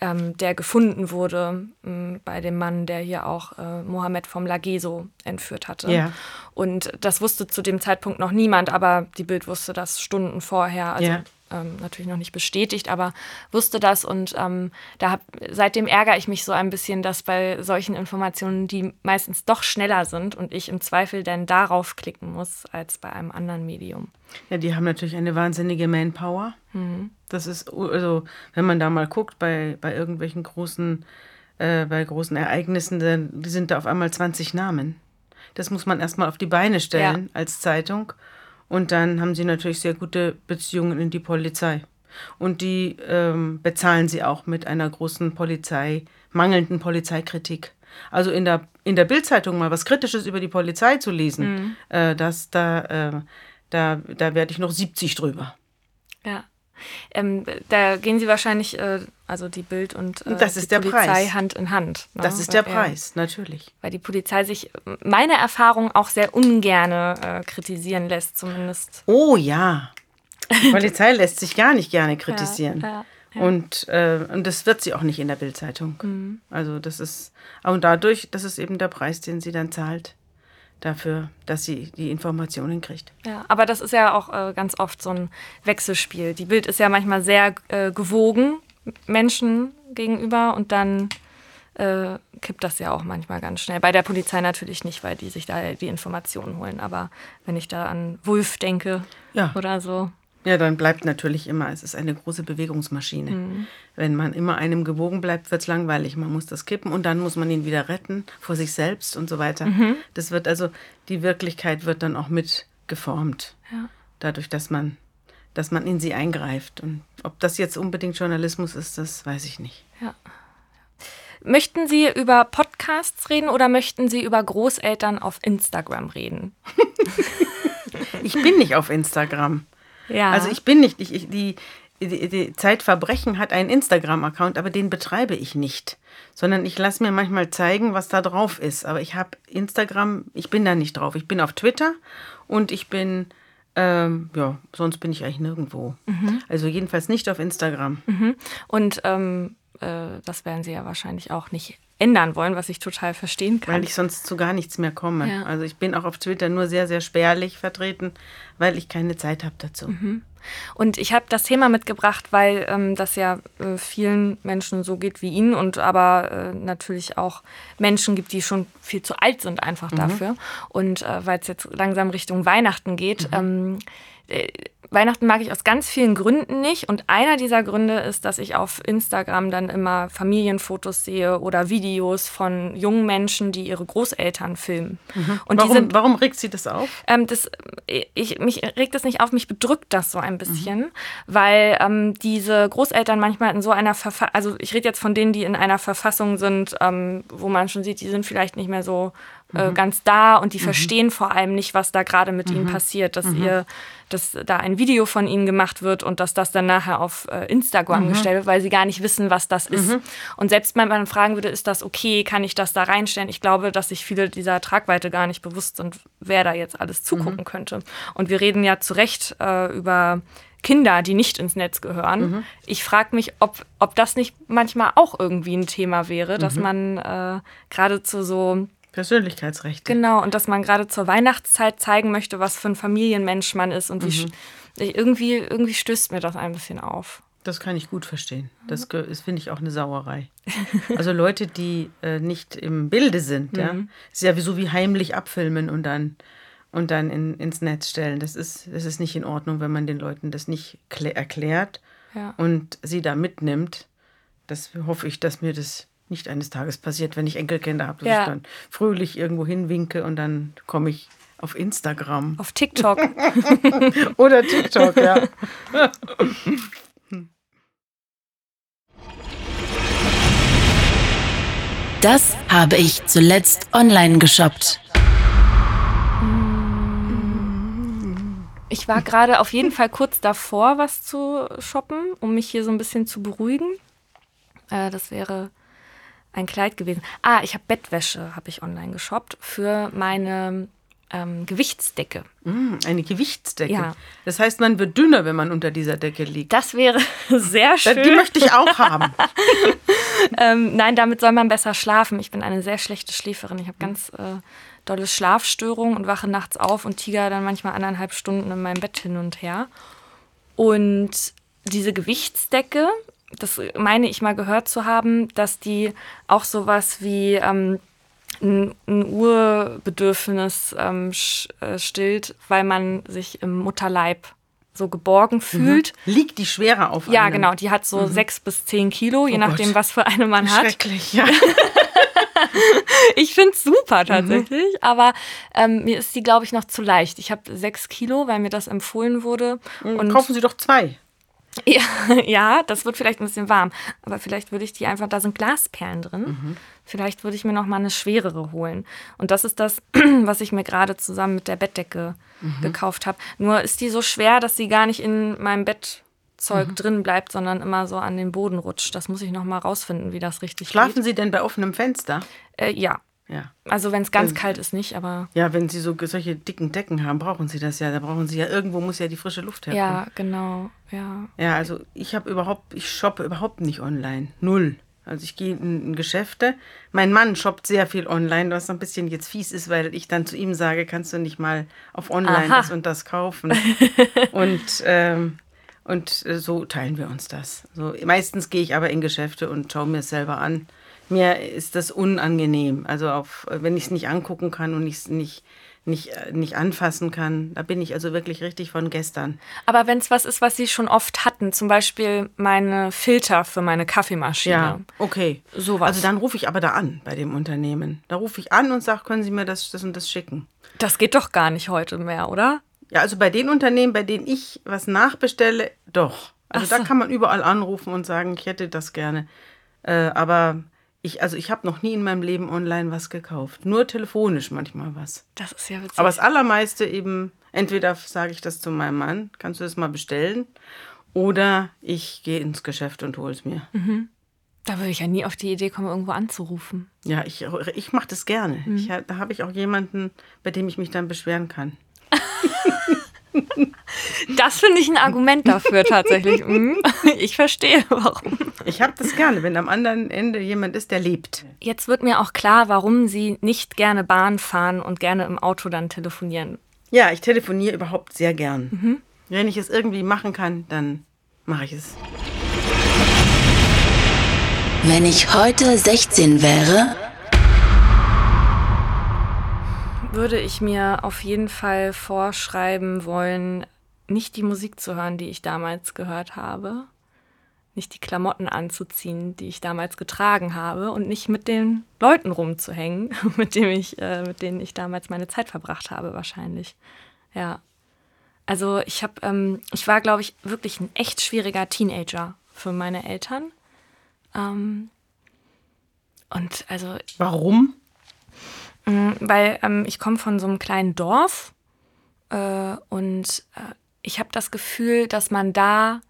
ähm, der gefunden wurde ähm, bei dem Mann, der hier auch äh, Mohammed vom Lageso entführt hatte. Ja. Und das wusste zu dem Zeitpunkt noch niemand, aber die Bild wusste das Stunden vorher. Also Ja. Ähm, natürlich noch nicht bestätigt, aber wusste das und ähm, da hab, seitdem ärgere ich mich so ein bisschen, dass bei solchen Informationen, die meistens doch schneller sind und ich im Zweifel dann darauf klicken muss als bei einem anderen Medium. Ja, die haben natürlich eine wahnsinnige Manpower. Das ist, also, wenn man da mal guckt, bei, bei irgendwelchen großen, äh, bei großen Ereignissen, dann die sind da auf einmal 20 Namen. Das muss man erstmal auf die Beine stellen als Zeitung. Und dann haben sie natürlich sehr gute Beziehungen in die Polizei. Und die ähm, bezahlen sie auch mit einer großen Polizei, mangelnden Polizeikritik. Also in der, in der Bildzeitung mal was Kritisches über die Polizei zu lesen, äh, das, da, äh, da, da werde ich noch 70 drüber. Ja. Ähm, da gehen sie wahrscheinlich, äh, also die Bild und äh, Das die ist der Polizei Preis. Hand in Hand. ne? Das ist der Ja. Preis, natürlich. Weil die Polizei sich, meine Erfahrung, auch sehr ungerne äh, kritisieren lässt, zumindest. Oh ja. Die Polizei lässt sich gar nicht gerne kritisieren. ja, Und, äh, und das wird sie auch nicht in der Bildzeitung. Also das ist, und dadurch, das ist eben der Preis, den sie dann zahlt, dafür, dass sie die Informationen kriegt. Ja, aber das ist ja auch äh, ganz oft so ein Wechselspiel. Die Bild ist ja manchmal sehr äh, gewogen Menschen gegenüber und dann äh, kippt das ja auch manchmal ganz schnell. Bei der Polizei natürlich nicht, weil die sich da die Informationen holen. Aber wenn ich da an Wulf denke Ja. oder so. Ja, dann bleibt natürlich immer, es ist eine große Bewegungsmaschine. Wenn man immer einem gewogen bleibt, wird es langweilig. Man muss das kippen und dann muss man ihn wieder retten vor sich selbst und so weiter. Das wird also, die Wirklichkeit wird dann auch mit geformt. Ja. Dadurch, dass man, dass man in sie eingreift. Und ob das jetzt unbedingt Journalismus ist, das weiß ich nicht. Möchten Sie über Podcasts reden oder möchten Sie über Großeltern auf Instagram reden? Ich bin nicht auf Instagram. Ja. Also ich bin nicht, ich, ich, die, die, die Zeitverbrechen hat einen Instagram-Account, aber den betreibe ich nicht. Sondern ich lasse mir manchmal zeigen, was da drauf ist. Aber ich habe Instagram, ich bin da nicht drauf. Ich bin auf Twitter und ich bin, ähm, ja, sonst bin ich eigentlich nirgendwo. Also jedenfalls nicht auf Instagram. Und ähm, äh, das werden Sie ja wahrscheinlich auch nicht ändern wollen, was ich total verstehen kann. Weil ich sonst zu gar nichts mehr komme. Ja. Also ich bin auch auf Twitter nur sehr, sehr spärlich vertreten, weil ich keine Zeit habe dazu. Mhm. Und ich habe das Thema mitgebracht, weil ähm, das ja äh, vielen Menschen so geht wie Ihnen und aber äh, natürlich auch Menschen gibt, die schon viel zu alt sind einfach Mhm. dafür. Und äh, weil es jetzt langsam Richtung Weihnachten geht, Mhm. ähm, äh, Weihnachten mag ich aus ganz vielen Gründen nicht. Und einer dieser Gründe ist, dass ich auf Instagram dann immer Familienfotos sehe oder Videos von jungen Menschen, die ihre Großeltern filmen. Und die Warum, sind warum regt sie das auf? ähm, das, ich, mich regt das nicht auf, mich bedrückt das so Mhm. ein bisschen, weil ähm, diese Großeltern manchmal in so einer Verfassung, also ich rede jetzt von denen, die in einer Verfassung sind, ähm, wo man schon sieht, die sind vielleicht nicht mehr so Mhm. äh, ganz da und die verstehen vor allem nicht, was da gerade mit Mhm. ihnen passiert, dass ihr, dass da ein Video von ihnen gemacht wird und dass das dann nachher auf äh, Instagram Mhm. gestellt wird, weil sie gar nicht wissen, was das ist. Und selbst wenn man fragen würde, ist das okay, kann ich das da reinstellen? Ich glaube, dass sich viele dieser Tragweite gar nicht bewusst sind, wer da jetzt alles zugucken könnte. Und wir reden ja zu Recht äh, über Kinder, die nicht ins Netz gehören. Ich frage mich, ob, ob das nicht manchmal auch irgendwie ein Thema wäre, dass man äh, gerade zu so Persönlichkeitsrechte. Genau, und dass man gerade zur Weihnachtszeit zeigen möchte, was für ein Familienmensch man ist. Und ich, irgendwie, irgendwie stößt mir das ein bisschen auf. Das kann ich gut verstehen. Das, ge- das finde ich auch eine Sauerei. Also Leute, die äh, nicht im Bilde sind, ja, ist ja so wie heimlich abfilmen und dann und dann in, ins Netz stellen. Das ist, das ist nicht in Ordnung, wenn man den Leuten das nicht klä- erklärt Ja. und sie da mitnimmt. Das hoffe ich, dass mir das nicht eines Tages passiert, wenn ich Enkelkinder habe, dass Ja. ich dann fröhlich irgendwo hinwinke und dann komme ich auf Instagram Auf TikTok. oder TikTok, ja. Das habe ich zuletzt online geshoppt. Ich war gerade auf jeden Fall kurz davor, was zu shoppen, um mich hier so ein bisschen zu beruhigen. Äh, das wäre ein Kleid gewesen. Ah, ich habe Bettwäsche, habe ich online geshoppt für meine ähm, Gewichtsdecke. Mm, Eine Gewichtsdecke. Ja. Das heißt, man wird dünner, wenn man unter dieser Decke liegt. Das wäre sehr schön. Die möchte ich auch haben. Ähm, nein, damit soll man besser schlafen. Ich bin eine sehr schlechte Schläferin. Ich habe ganz äh, dolle Schlafstörungen und wache nachts auf und tiger dann manchmal anderthalb Stunden in meinem Bett hin und her. Und diese Gewichtsdecke, das meine ich mal gehört zu haben, dass die auch sowas wie ähm, ein, ein Urbedürfnis ähm, äh, stillt, weil man sich im Mutterleib so geborgen fühlt. Liegt die schwerer auf Ja, einem? genau. Die hat so sechs bis zehn Kilo, je Oh nachdem, Gott. was für eine man hat. Schrecklich, ja. Ich finde es super Mhm. tatsächlich, aber ähm, mir ist die, glaube ich, noch zu leicht. Ich habe sechs Kilo, weil mir das empfohlen wurde. Und Kaufen Sie doch zwei. Ja, ja, das wird vielleicht ein bisschen warm. Aber vielleicht würde ich die einfach, da sind Glasperlen drin. Mhm. Vielleicht würde ich mir noch mal eine schwerere holen. Und das ist das, was ich mir gerade zusammen mit der Bettdecke Mhm. gekauft habe. Nur ist die so schwer, dass sie gar nicht in meinem Bettzeug Mhm. drin bleibt, sondern immer so an den Boden rutscht. Das muss ich noch mal rausfinden, wie das richtig Schlafen Sie denn bei offenem Fenster? geht. Äh, ja, Ja. also wenn es ganz kalt ist, nicht, aber Ja, wenn Sie so solche dicken Decken haben, brauchen Sie das ja. Da brauchen Sie ja, irgendwo muss ja die frische Luft herkommen. ja, genau, ja. Ja, also ich habe überhaupt, ich shoppe überhaupt nicht online. Null. Also ich gehe in, in Geschäfte. Mein Mann shoppt sehr viel online, was ein bisschen jetzt fies ist, weil ich dann zu ihm sage, kannst du nicht mal auf online Aha. das und das kaufen. und ähm, und äh, so teilen wir uns das. So, meistens gehe ich aber in Geschäfte und schaue mir es selber an. Mir ist das unangenehm. Also auf, wenn ich es nicht angucken kann und ich es nicht, nicht, äh, nicht anfassen kann, da bin ich also wirklich richtig von gestern. Aber wenn es was ist, was Sie schon oft hatten, zum Beispiel meine Filter für meine Kaffeemaschine. Ja, okay. Sowas. Also dann rufe ich aber da an bei dem Unternehmen. Da rufe ich an und sage, können Sie mir das, das und das schicken. Das geht doch gar nicht heute mehr, oder? Ja, also bei den Unternehmen, bei denen ich was nachbestelle, doch. Also Ach da so. kann man überall anrufen und sagen, ich hätte das gerne. Äh, aber ich, also ich habe noch nie in meinem Leben online was gekauft. Nur telefonisch manchmal was. Das ist ja witzig. Aber das Allermeiste eben, entweder sage ich das zu meinem Mann, kannst du das mal bestellen? Oder ich gehe ins Geschäft und hole es mir. da würde ich ja nie auf die Idee kommen, irgendwo anzurufen. Ja, ich, ich mache das gerne. Mhm. Ich, da habe ich auch jemanden, bei dem ich mich dann beschweren kann. Das finde ich ein Argument dafür tatsächlich. Mhm. Ich verstehe, warum. Ich habe das gerne, wenn am anderen Ende jemand ist, der lebt. Jetzt wird mir auch klar, warum Sie nicht gerne Bahn fahren und gerne im Auto dann telefonieren. Ja, ich telefoniere überhaupt sehr gern. Mhm. Wenn ich es irgendwie machen kann, dann mache ich es. Wenn ich heute 16 wäre, würde ich mir auf jeden Fall vorschreiben wollen, nicht die Musik zu hören, die ich damals gehört habe, nicht die Klamotten anzuziehen, die ich damals getragen habe und nicht mit den Leuten rumzuhängen, mit, dem ich, äh, mit denen ich damals meine Zeit verbracht habe, wahrscheinlich. Ja. Also ich habe, ähm, ich war, glaube ich, wirklich ein echt schwieriger Teenager für meine Eltern. Ähm, und also. Warum? Mm, weil ähm, ich komme von so einem kleinen Dorf äh, und äh, ich habe das Gefühl, dass man da,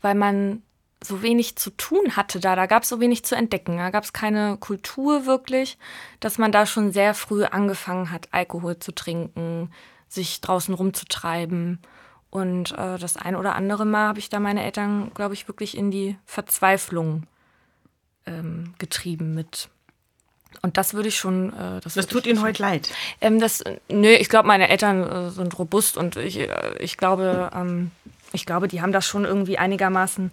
weil man so wenig zu tun hatte da, da gab es so wenig zu entdecken, da gab es keine Kultur wirklich, dass man da schon sehr früh angefangen hat, Alkohol zu trinken, sich draußen rumzutreiben. Und äh, das ein oder andere Mal habe ich da meine Eltern, glaube ich, wirklich in die Verzweiflung ähm, getrieben mit und das würde ich schon. Äh, das, das tut Ihnen heute leid? Ähm, das, nö, ich glaube, meine Eltern äh, sind robust und ich, äh, ich glaube, ähm, ich glaube, die haben das schon irgendwie einigermaßen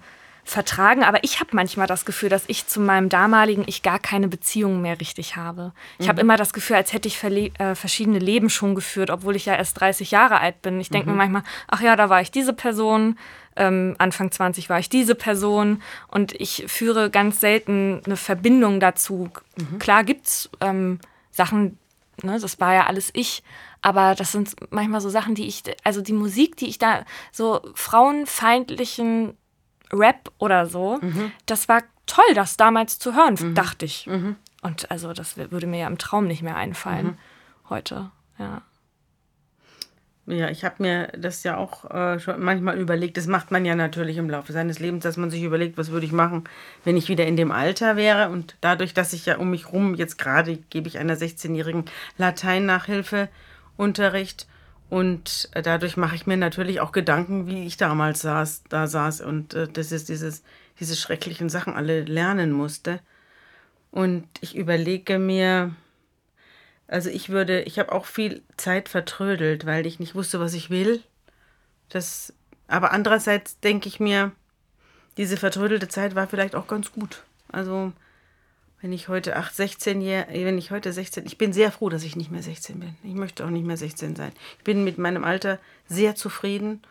vertragen. Aber ich habe manchmal das Gefühl, dass ich zu meinem damaligen Ich gar keine Beziehung mehr richtig habe. Ich mhm. habe immer das Gefühl, als hätte ich äh, verschiedene Leben schon geführt, obwohl ich ja erst 30 Jahre alt bin. Ich denke mhm. mir manchmal, ach ja, da war ich diese Person, ähm, Anfang 20 war ich diese Person und ich führe ganz selten eine Verbindung dazu. Mhm. Klar gibt es ähm, Sachen, ne, das war ja alles ich, aber das sind manchmal so Sachen, die ich, also die Musik, die ich da, so frauenfeindlichen Rap oder so, mhm. das war toll, das damals zu hören, mhm. dachte ich. Mhm. Und also das würde mir ja im Traum nicht mehr einfallen mhm. heute, ja. Ja, ich habe mir das ja auch äh, schon manchmal überlegt. Das macht man ja natürlich im Laufe seines Lebens, dass man sich überlegt, was würde ich machen, wenn ich wieder in dem Alter wäre. Und dadurch, dass ich ja um mich rum jetzt gerade gebe ich einer 16-jährigen Latein-Nachhilfeunterricht und äh, dadurch mache ich mir natürlich auch Gedanken, wie ich damals saß, da saß und äh, das ist dieses, diese schrecklichen Sachen alle lernen musste. Und ich überlege mir, also ich würde, ich habe auch viel Zeit vertrödelt, weil ich nicht wusste, was ich will. Das, aber andererseits denke ich mir, diese vertrödelte Zeit war vielleicht auch ganz gut. Also wenn ich heute 8, 16 Jahre, wenn ich heute 16, ich bin sehr froh, dass ich nicht mehr 16 bin. Ich möchte auch nicht mehr 16 sein. Ich bin mit meinem Alter sehr zufrieden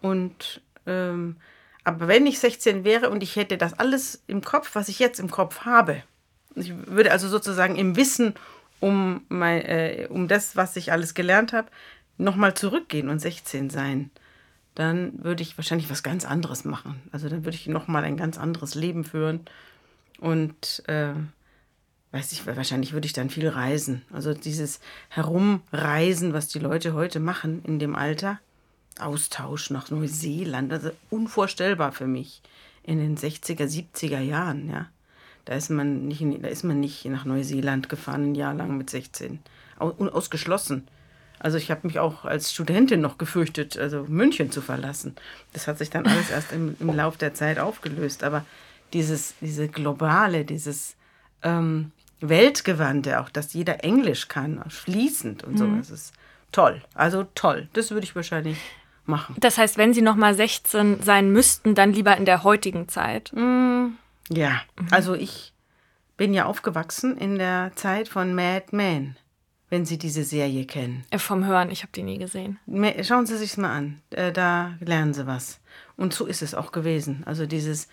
und ähm, aber wenn ich 16 wäre und ich hätte das alles im Kopf, was ich jetzt im Kopf habe, ich würde also sozusagen im Wissen um, mein, äh, um das, was ich alles gelernt habe, nochmal zurückgehen und 16 sein, dann würde ich wahrscheinlich was ganz anderes machen. Also dann würde ich nochmal ein ganz anderes Leben führen und äh, weiß ich, wahrscheinlich würde ich dann viel reisen. Also dieses Herumreisen, was die Leute heute machen in dem Alter, Austausch nach Neuseeland, also unvorstellbar für mich in den 60er, 70er Jahren, ja. Da ist man nicht, da ist man nicht nach Neuseeland gefahren, ein Jahr lang mit 16. Ausgeschlossen. Also ich habe mich auch als Studentin noch gefürchtet, also München zu verlassen. Das hat sich dann alles erst im, im Lauf der Zeit aufgelöst. Aber dieses, diese globale, dieses ähm, Weltgewandte, auch dass jeder Englisch kann, fließend und mhm. so, das ist toll. Also toll. Das würde ich wahrscheinlich machen. Das heißt, wenn Sie noch mal 16 sein müssten, dann lieber in der heutigen Zeit. Mhm. Ja, mhm. also ich bin ja aufgewachsen in der Zeit von Mad Men, wenn Sie diese Serie kennen. Äh, vom Hören, ich habe die nie gesehen. Schauen Sie sich's mal an, äh, da lernen Sie was. Und so ist es auch gewesen. Also dieses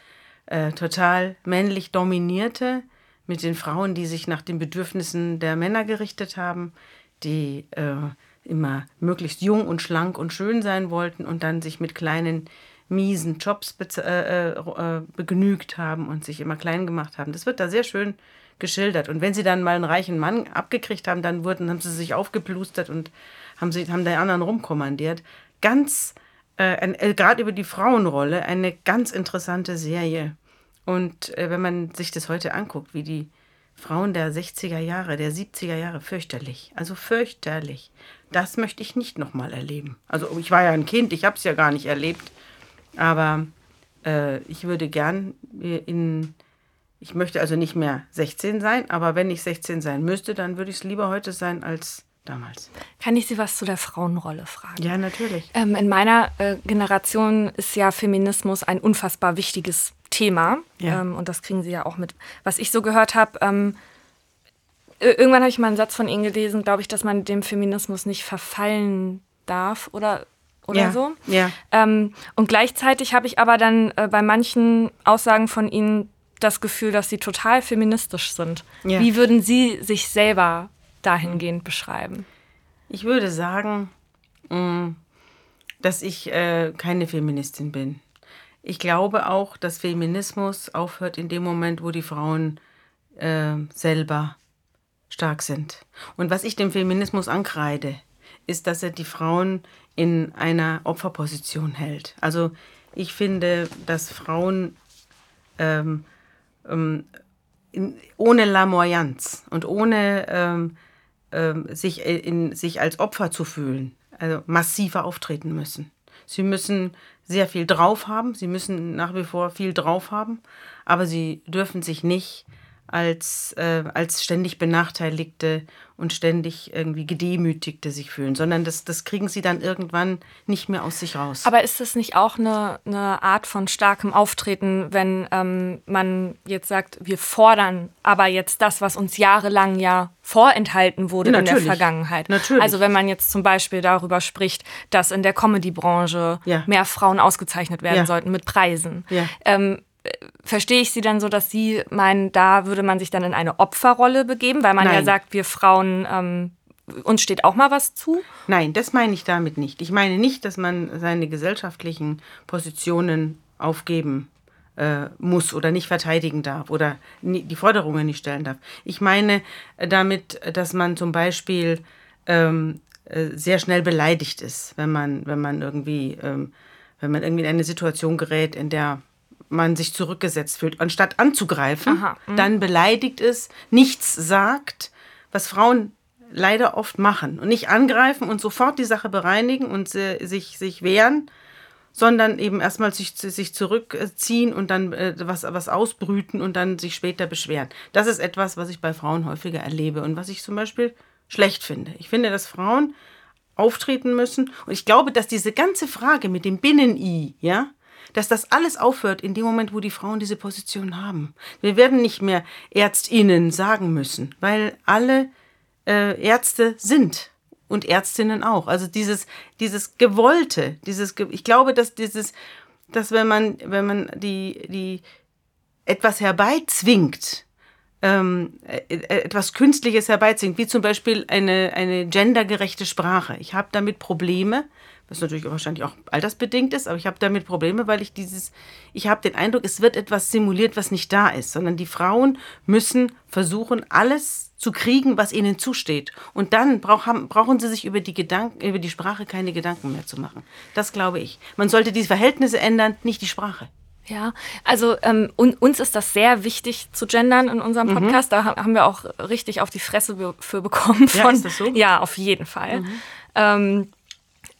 äh, total männlich dominierte mit den Frauen, die sich nach den Bedürfnissen der Männer gerichtet haben, die äh, immer möglichst jung und schlank und schön sein wollten und dann sich mit kleinen miesen Jobs äh, äh, äh, begnügt haben und sich immer klein gemacht haben. Das wird da sehr schön geschildert. Und wenn sie dann mal einen reichen Mann abgekriegt haben, dann wurden, haben sie sich aufgeplustert und haben, sie, haben der anderen rumkommandiert. Ganz, äh, äh, gerade über die Frauenrolle, eine ganz interessante Serie. Und äh, wenn man sich das heute anguckt, wie die Frauen der 60er Jahre, der 70er Jahre, fürchterlich. Also fürchterlich. das möchte ich nicht nochmal erleben. Also ich war ja ein Kind, ich habe es ja gar nicht erlebt, aber äh, ich würde gern in, ich möchte also nicht mehr 16 sein, aber wenn ich 16 sein müsste, dann würde ich es lieber heute sein als damals. Kann ich Sie was zu der Frauenrolle fragen? Ja, natürlich. Ähm, in meiner äh, Generation ist ja Feminismus ein unfassbar wichtiges Thema. Ja. Ähm, und das kriegen Sie ja auch mit. Was ich so gehört habe, ähm, irgendwann habe ich mal einen Satz von Ihnen gelesen, glaube ich, dass man dem Feminismus nicht verfallen darf oder, oder ja. so. Ja. Ähm, und gleichzeitig habe ich aber dann äh, bei manchen Aussagen von Ihnen das Gefühl, dass Sie total feministisch sind. Ja. Wie würden Sie sich selber dahingehend beschreiben? Ich würde sagen, mm, dass ich äh, keine Feministin bin. Ich glaube auch, dass Feminismus aufhört in dem Moment, wo die Frauen äh, selber stark sind. Und was ich dem Feminismus ankreide, ist, dass er die Frauen in einer Opferposition hält. Also ich finde, dass Frauen ähm, ähm, in, ohne Lamoyanz und ohne ähm, sich, äh, in, sich als Opfer zu fühlen, also massiver auftreten müssen. Sie müssen sehr viel drauf haben, sie müssen nach wie vor viel drauf haben, aber sie dürfen sich nicht als, äh, als ständig Benachteiligte und ständig irgendwie Gedemütigte sich fühlen, sondern das, das kriegen sie dann irgendwann nicht mehr aus sich raus. Aber ist das nicht auch eine, eine Art von starkem Auftreten, wenn ähm, man jetzt sagt, wir fordern aber jetzt das, was uns jahrelang ja vorenthalten wurde Ja, in der natürlich. Vergangenheit? Natürlich. Also wenn man jetzt zum Beispiel darüber spricht, dass in der Comedy-Branche Ja. mehr Frauen ausgezeichnet werden Ja. sollten mit Preisen. Ja. Ähm, äh, Verstehe ich Sie dann so, dass Sie meinen, da würde man sich dann in eine Opferrolle begeben, weil man ja Nein. sagt, wir Frauen, ähm, uns steht auch mal was zu? Nein, das meine ich damit nicht. Ich meine nicht, dass man seine gesellschaftlichen Positionen aufgeben äh, muss oder nicht verteidigen darf oder nie, die Forderungen nicht stellen darf. Ich meine äh, damit, dass man zum Beispiel ähm, äh, sehr schnell beleidigt ist, wenn man, wenn man irgendwie, ähm, wenn man irgendwie in eine Situation gerät, in der man sich zurückgesetzt fühlt, anstatt anzugreifen, Aha, dann beleidigt ist, nichts sagt, was Frauen leider oft machen und nicht angreifen und sofort die Sache bereinigen und äh, sich, sich wehren, sondern eben erstmal sich, sich zurückziehen und dann äh, was, was ausbrüten und dann sich später beschweren. Das ist etwas, was ich bei Frauen häufiger erlebe und was ich zum Beispiel schlecht finde. Ich finde, dass Frauen auftreten müssen und ich glaube, dass diese ganze Frage mit dem Binnen-I, ja, dass das alles aufhört in dem Moment, wo die Frauen diese Position haben. Wir werden nicht mehr Ärztinnen sagen müssen, weil alle äh, Ärzte sind und Ärztinnen auch. Also dieses, dieses Gewollte, dieses, ich glaube, dass dieses, dass wenn man, wenn man die, die etwas herbeizwingt, ähm, äh, äh, etwas Künstliches herbeizwingt, wie zum Beispiel eine, eine gendergerechte Sprache. Ich habe damit Probleme, was natürlich wahrscheinlich auch altersbedingt ist, aber ich habe damit Probleme, weil ich dieses, ich habe den Eindruck, es wird etwas simuliert, was nicht da ist, sondern die Frauen müssen versuchen, alles zu kriegen, was ihnen zusteht. Und dann brauch, haben, brauchen sie sich über die Gedanken, über die Sprache keine Gedanken mehr zu machen. Das glaube ich. Man sollte diese Verhältnisse ändern, nicht die Sprache. Ja, also ähm, un, uns ist das sehr wichtig zu gendern in unserem Mhm. Podcast. Da ha- haben wir auch richtig auf die Fresse be für bekommen. Ja, Von, ist das so? Mhm. Ja, auf jeden Fall. Ähm,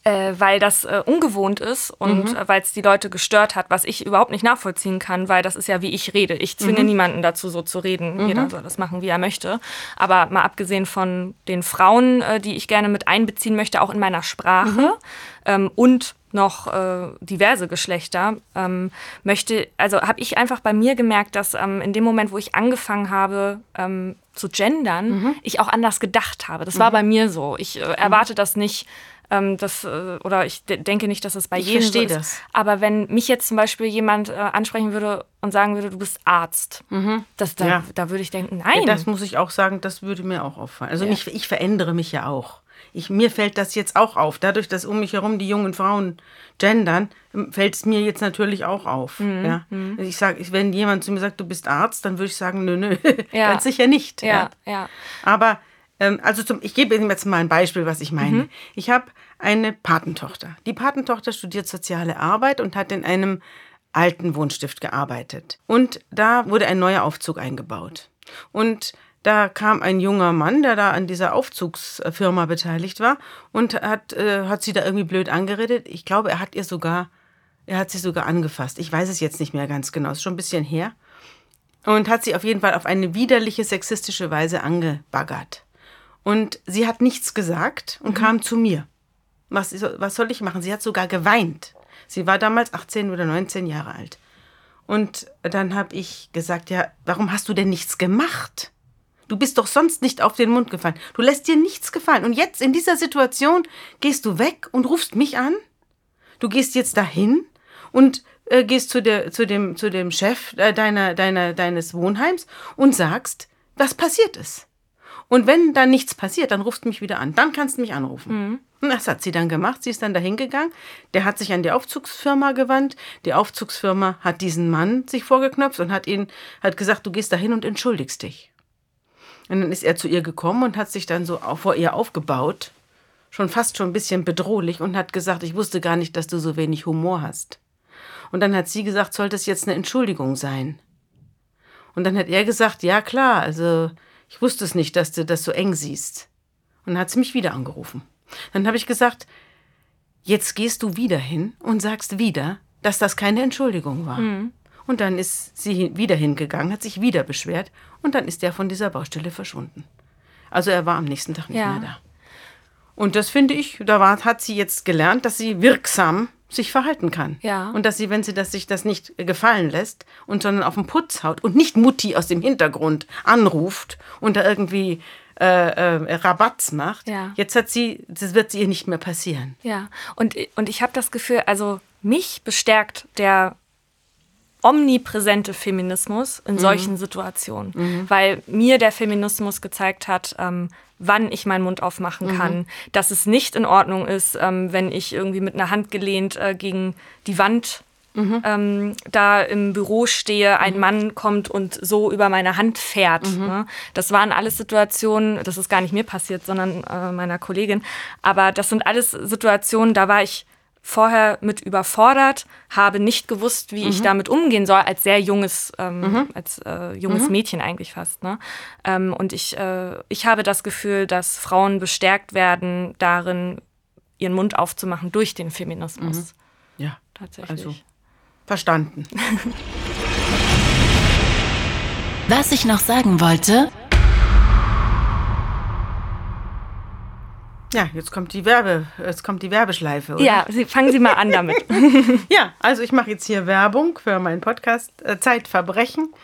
äh, weil das äh, ungewohnt ist und Mhm. äh, weil es die Leute gestört hat, was ich überhaupt nicht nachvollziehen kann, weil das ist ja, wie ich rede. Ich zwinge Mhm. niemanden dazu, so zu reden. Jeder soll das machen, wie er möchte. Aber mal abgesehen von den Frauen, äh, die ich gerne mit einbeziehen möchte, auch in meiner Sprache Mhm. ähm, und noch äh, diverse Geschlechter, ähm, möchte, also habe ich einfach bei mir gemerkt, dass ähm, in dem Moment, wo ich angefangen habe ähm, zu gendern, Mhm. ich auch anders gedacht habe. Das war bei mir so. Ich erwarte das nicht. Ähm, das, äh, oder ich de denke nicht, dass es bei Ich jedem so verstehe ist. das. Aber wenn mich jetzt zum Beispiel jemand äh, ansprechen würde und sagen würde, du bist Arzt, das, da, Ja. da würde ich denken, nein. Das muss ich auch sagen, das würde mir auch auffallen. Also ich, ich verändere mich ja auch. Ich, mir fällt das jetzt auch auf. Dadurch, dass um mich herum die jungen Frauen gendern, fällt es mir jetzt natürlich auch auf. Mhm, Ja? Ich sage, wenn jemand zu mir sagt, du bist Arzt, dann würde ich sagen, nö, nö, Ja. ganz sicher nicht. ja, ja. Aber, ähm, also zum, ich gebe Ihnen jetzt mal ein Beispiel, was ich meine. Mhm. Ich habe eine Patentochter. Die Patentochter studiert soziale Arbeit und hat in einem alten Wohnstift gearbeitet. Und da wurde ein neuer Aufzug eingebaut. Und da kam ein junger Mann, der da an dieser Aufzugsfirma beteiligt war und hat, äh, hat sie da irgendwie blöd angeredet. Ich glaube, er hat ihr sogar, er hat sie sogar angefasst. Ich weiß es jetzt nicht mehr ganz genau, ist schon ein bisschen her. Und hat sie auf jeden Fall auf eine widerliche, sexistische Weise angebaggert. Und sie hat nichts gesagt und mhm. kam zu mir. Was, was soll ich machen? Sie hat sogar geweint. Sie war damals 18 oder 19 Jahre alt. Und dann habe ich gesagt, ja, warum hast du denn nichts gemacht? Du bist doch sonst nicht auf den Mund gefallen. Du lässt dir nichts gefallen. Und jetzt in dieser Situation gehst du weg und rufst mich an? Du gehst jetzt dahin und äh, gehst zu, der, zu, dem, zu dem Chef äh, deiner, deiner, deines Wohnheims und sagst, was passiert ist. Und wenn dann nichts passiert, dann rufst du mich wieder an. Dann kannst du mich anrufen. Mhm. Und das hat sie dann gemacht. Sie ist dann dahin gegangen. Der hat sich an die Aufzugsfirma gewandt. Die Aufzugsfirma hat diesen Mann sich vorgeknöpft und hat ihn, hat gesagt, du gehst dahin und entschuldigst dich. Und dann ist er zu ihr gekommen und hat sich dann so vor ihr aufgebaut. Schon fast schon ein bisschen bedrohlich und hat gesagt, ich wusste gar nicht, dass du so wenig Humor hast. Und dann hat sie gesagt, sollte es jetzt eine Entschuldigung sein? Und dann hat er gesagt, ja klar, also ich wusste es nicht, dass du das so eng siehst. Und dann hat sie mich wieder angerufen. Dann habe ich gesagt, jetzt gehst du wieder hin und sagst wieder, dass das keine Entschuldigung war. Mhm. Und dann ist sie wieder hingegangen, hat sich wieder beschwert und dann ist er von dieser Baustelle verschwunden. Also er war am nächsten Tag nicht ja. mehr da. Und das finde ich, da war, hat sie jetzt gelernt, dass sie wirksam sich verhalten kann. Ja. Und dass sie, wenn sie das, sich das nicht gefallen lässt und sondern auf den Putz haut und nicht Mutti aus dem Hintergrund anruft und da irgendwie äh, äh, Rabatz macht, ja. jetzt hat sie, das wird ihr nicht mehr passieren. Ja, und, und ich habe das Gefühl, also mich bestärkt der omnipräsente Feminismus in mhm. solchen Situationen, mhm. weil mir der Feminismus gezeigt hat, ähm, wann ich meinen Mund aufmachen mhm. kann, dass es nicht in Ordnung ist, ähm, wenn ich irgendwie mit einer Hand gelehnt äh, gegen die Wand Mhm. Ähm, da im Büro stehe, ein mhm. Mann kommt und so über meine Hand fährt. Mhm. Ne? Das waren alles Situationen, das ist gar nicht mir passiert, sondern äh, meiner Kollegin. Aber das sind alles Situationen, da war ich vorher mit überfordert, habe nicht gewusst, wie mhm. ich damit umgehen soll, als sehr junges, ähm, mhm. als äh, junges mhm. Mädchen eigentlich fast. Ne? Ähm, und ich, äh, ich habe das Gefühl, dass Frauen bestärkt werden, darin ihren Mund aufzumachen durch den Feminismus. Mhm. Ja, tatsächlich. Also verstanden. Was ich noch sagen wollte, Ja, jetzt kommt die Werbe, jetzt kommt die Werbeschleife. Oder? Ja, Sie, fangen Sie mal an damit. ja, also ich mache jetzt hier Werbung für meinen Podcast äh, Zeitverbrechen,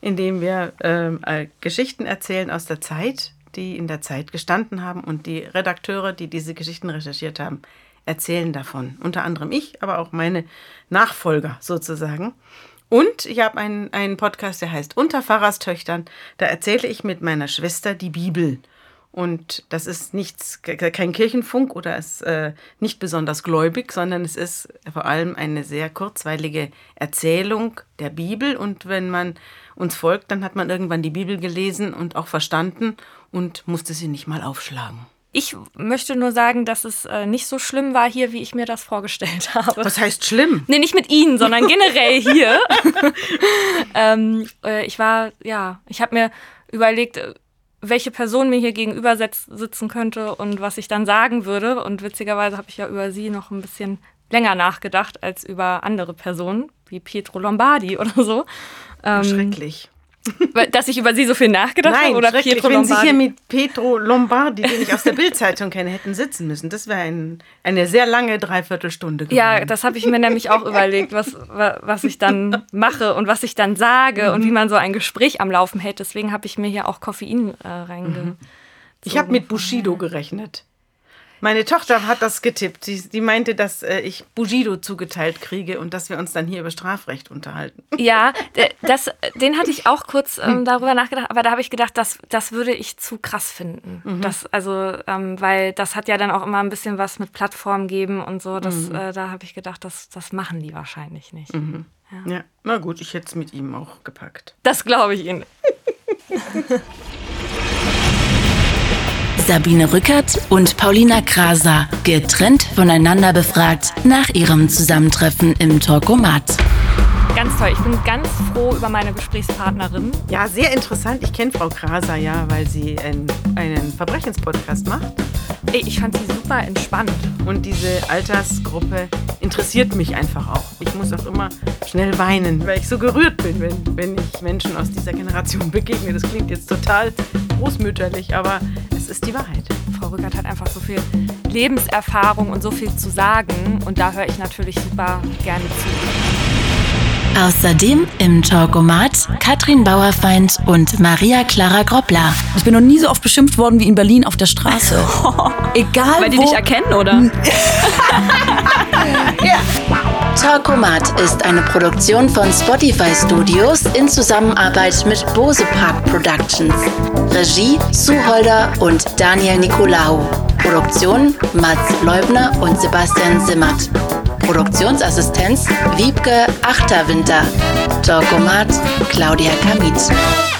in dem wir ähm, äh, Geschichten erzählen aus der Zeit, die in der Zeit gestanden haben und die Redakteure, die diese Geschichten recherchiert haben, erzählen davon. Unter anderem ich, aber auch meine Nachfolger sozusagen. Und ich habe einen, einen Podcast, der heißt Unter Pfarrerstöchtern. Da erzähle ich mit meiner Schwester die Bibel. Und das ist nichts, kein Kirchenfunk oder ist äh, nicht besonders gläubig, sondern es ist vor allem eine sehr kurzweilige Erzählung der Bibel. Und wenn man uns folgt, dann hat man irgendwann die Bibel gelesen und auch verstanden und musste sie nicht mal aufschlagen. Ich möchte nur sagen, dass es äh, nicht so schlimm war hier, wie ich mir das vorgestellt habe. Was heißt schlimm? Nee, nicht mit Ihnen, sondern generell hier. ähm, äh, ich war, ja, ich habe mir überlegt, äh, welche Person mir hier gegenüber sitzen könnte und was ich dann sagen würde. Und witzigerweise habe ich ja über sie noch ein bisschen länger nachgedacht als über andere Personen, wie Pietro Lombardi oder so. Ähm, Schrecklich. Dass ich über sie so viel nachgedacht Nein, habe? Oder Pietro wenn Sie hier mit Pietro Lombardi, den ich aus der Bildzeitung kenne, hätten sitzen müssen. Das wäre ein, eine sehr lange Dreiviertelstunde gewesen. Ja, das habe ich mir nämlich auch überlegt, was, was ich dann mache und was ich dann sage mhm. und wie man so ein Gespräch am Laufen hält. Deswegen habe ich mir hier auch Koffein äh, reinge. Mhm. Ich habe mit Bushido gerechnet. Meine Tochter hat das getippt. Sie, sie meinte, dass äh, ich Bugido zugeteilt kriege und dass wir uns dann hier über Strafrecht unterhalten. Ja, das, den hatte ich auch kurz ähm, hm. darüber nachgedacht, aber da habe ich gedacht, das, das würde ich zu krass finden. Mhm. Das, also, ähm, weil das hat ja dann auch immer ein bisschen was mit Plattformen geben und so. Das, mhm. äh, da habe ich gedacht, das, das machen die wahrscheinlich nicht. Mhm. Ja. ja, na gut, ich hätte es mit ihm auch gepackt. Das glaube ich Ihnen. Sabine Rückert und Paulina Kraser, getrennt voneinander befragt nach ihrem Zusammentreffen im Talkomat. ganz toll. Ich bin ganz froh über meine Gesprächspartnerin. Ja, sehr interessant. Ich kenne Frau Kraser ja, weil sie einen, einen Verbrechenspodcast macht. Ey, ich fand sie super entspannt. Und diese Altersgruppe interessiert mich einfach auch. Ich muss auch immer schnell weinen, weil ich so gerührt bin, wenn, wenn ich Menschen aus dieser Generation begegne. Das klingt jetzt total großmütterlich, aber es ist die Wahrheit. Frau Rückert hat einfach so viel Lebenserfahrung und so viel zu sagen. Und da höre ich natürlich super gerne zu. Außerdem im Talkomat Katrin Bauerfeind und Maria Clara Groppler. Ich bin noch nie so oft beschimpft worden wie in Berlin auf der Straße. Egal Weil die wo. dich erkennen, oder? Talkomat ist eine Produktion von Spotify Studios in Zusammenarbeit mit Bose Park Productions. Regie Suholder und Daniel Nicolaou. Produktion Mats Leubner und Sebastian Simmert. Produktionsassistenz Wiebke Achterwinter. Talkomat Claudia Kamit.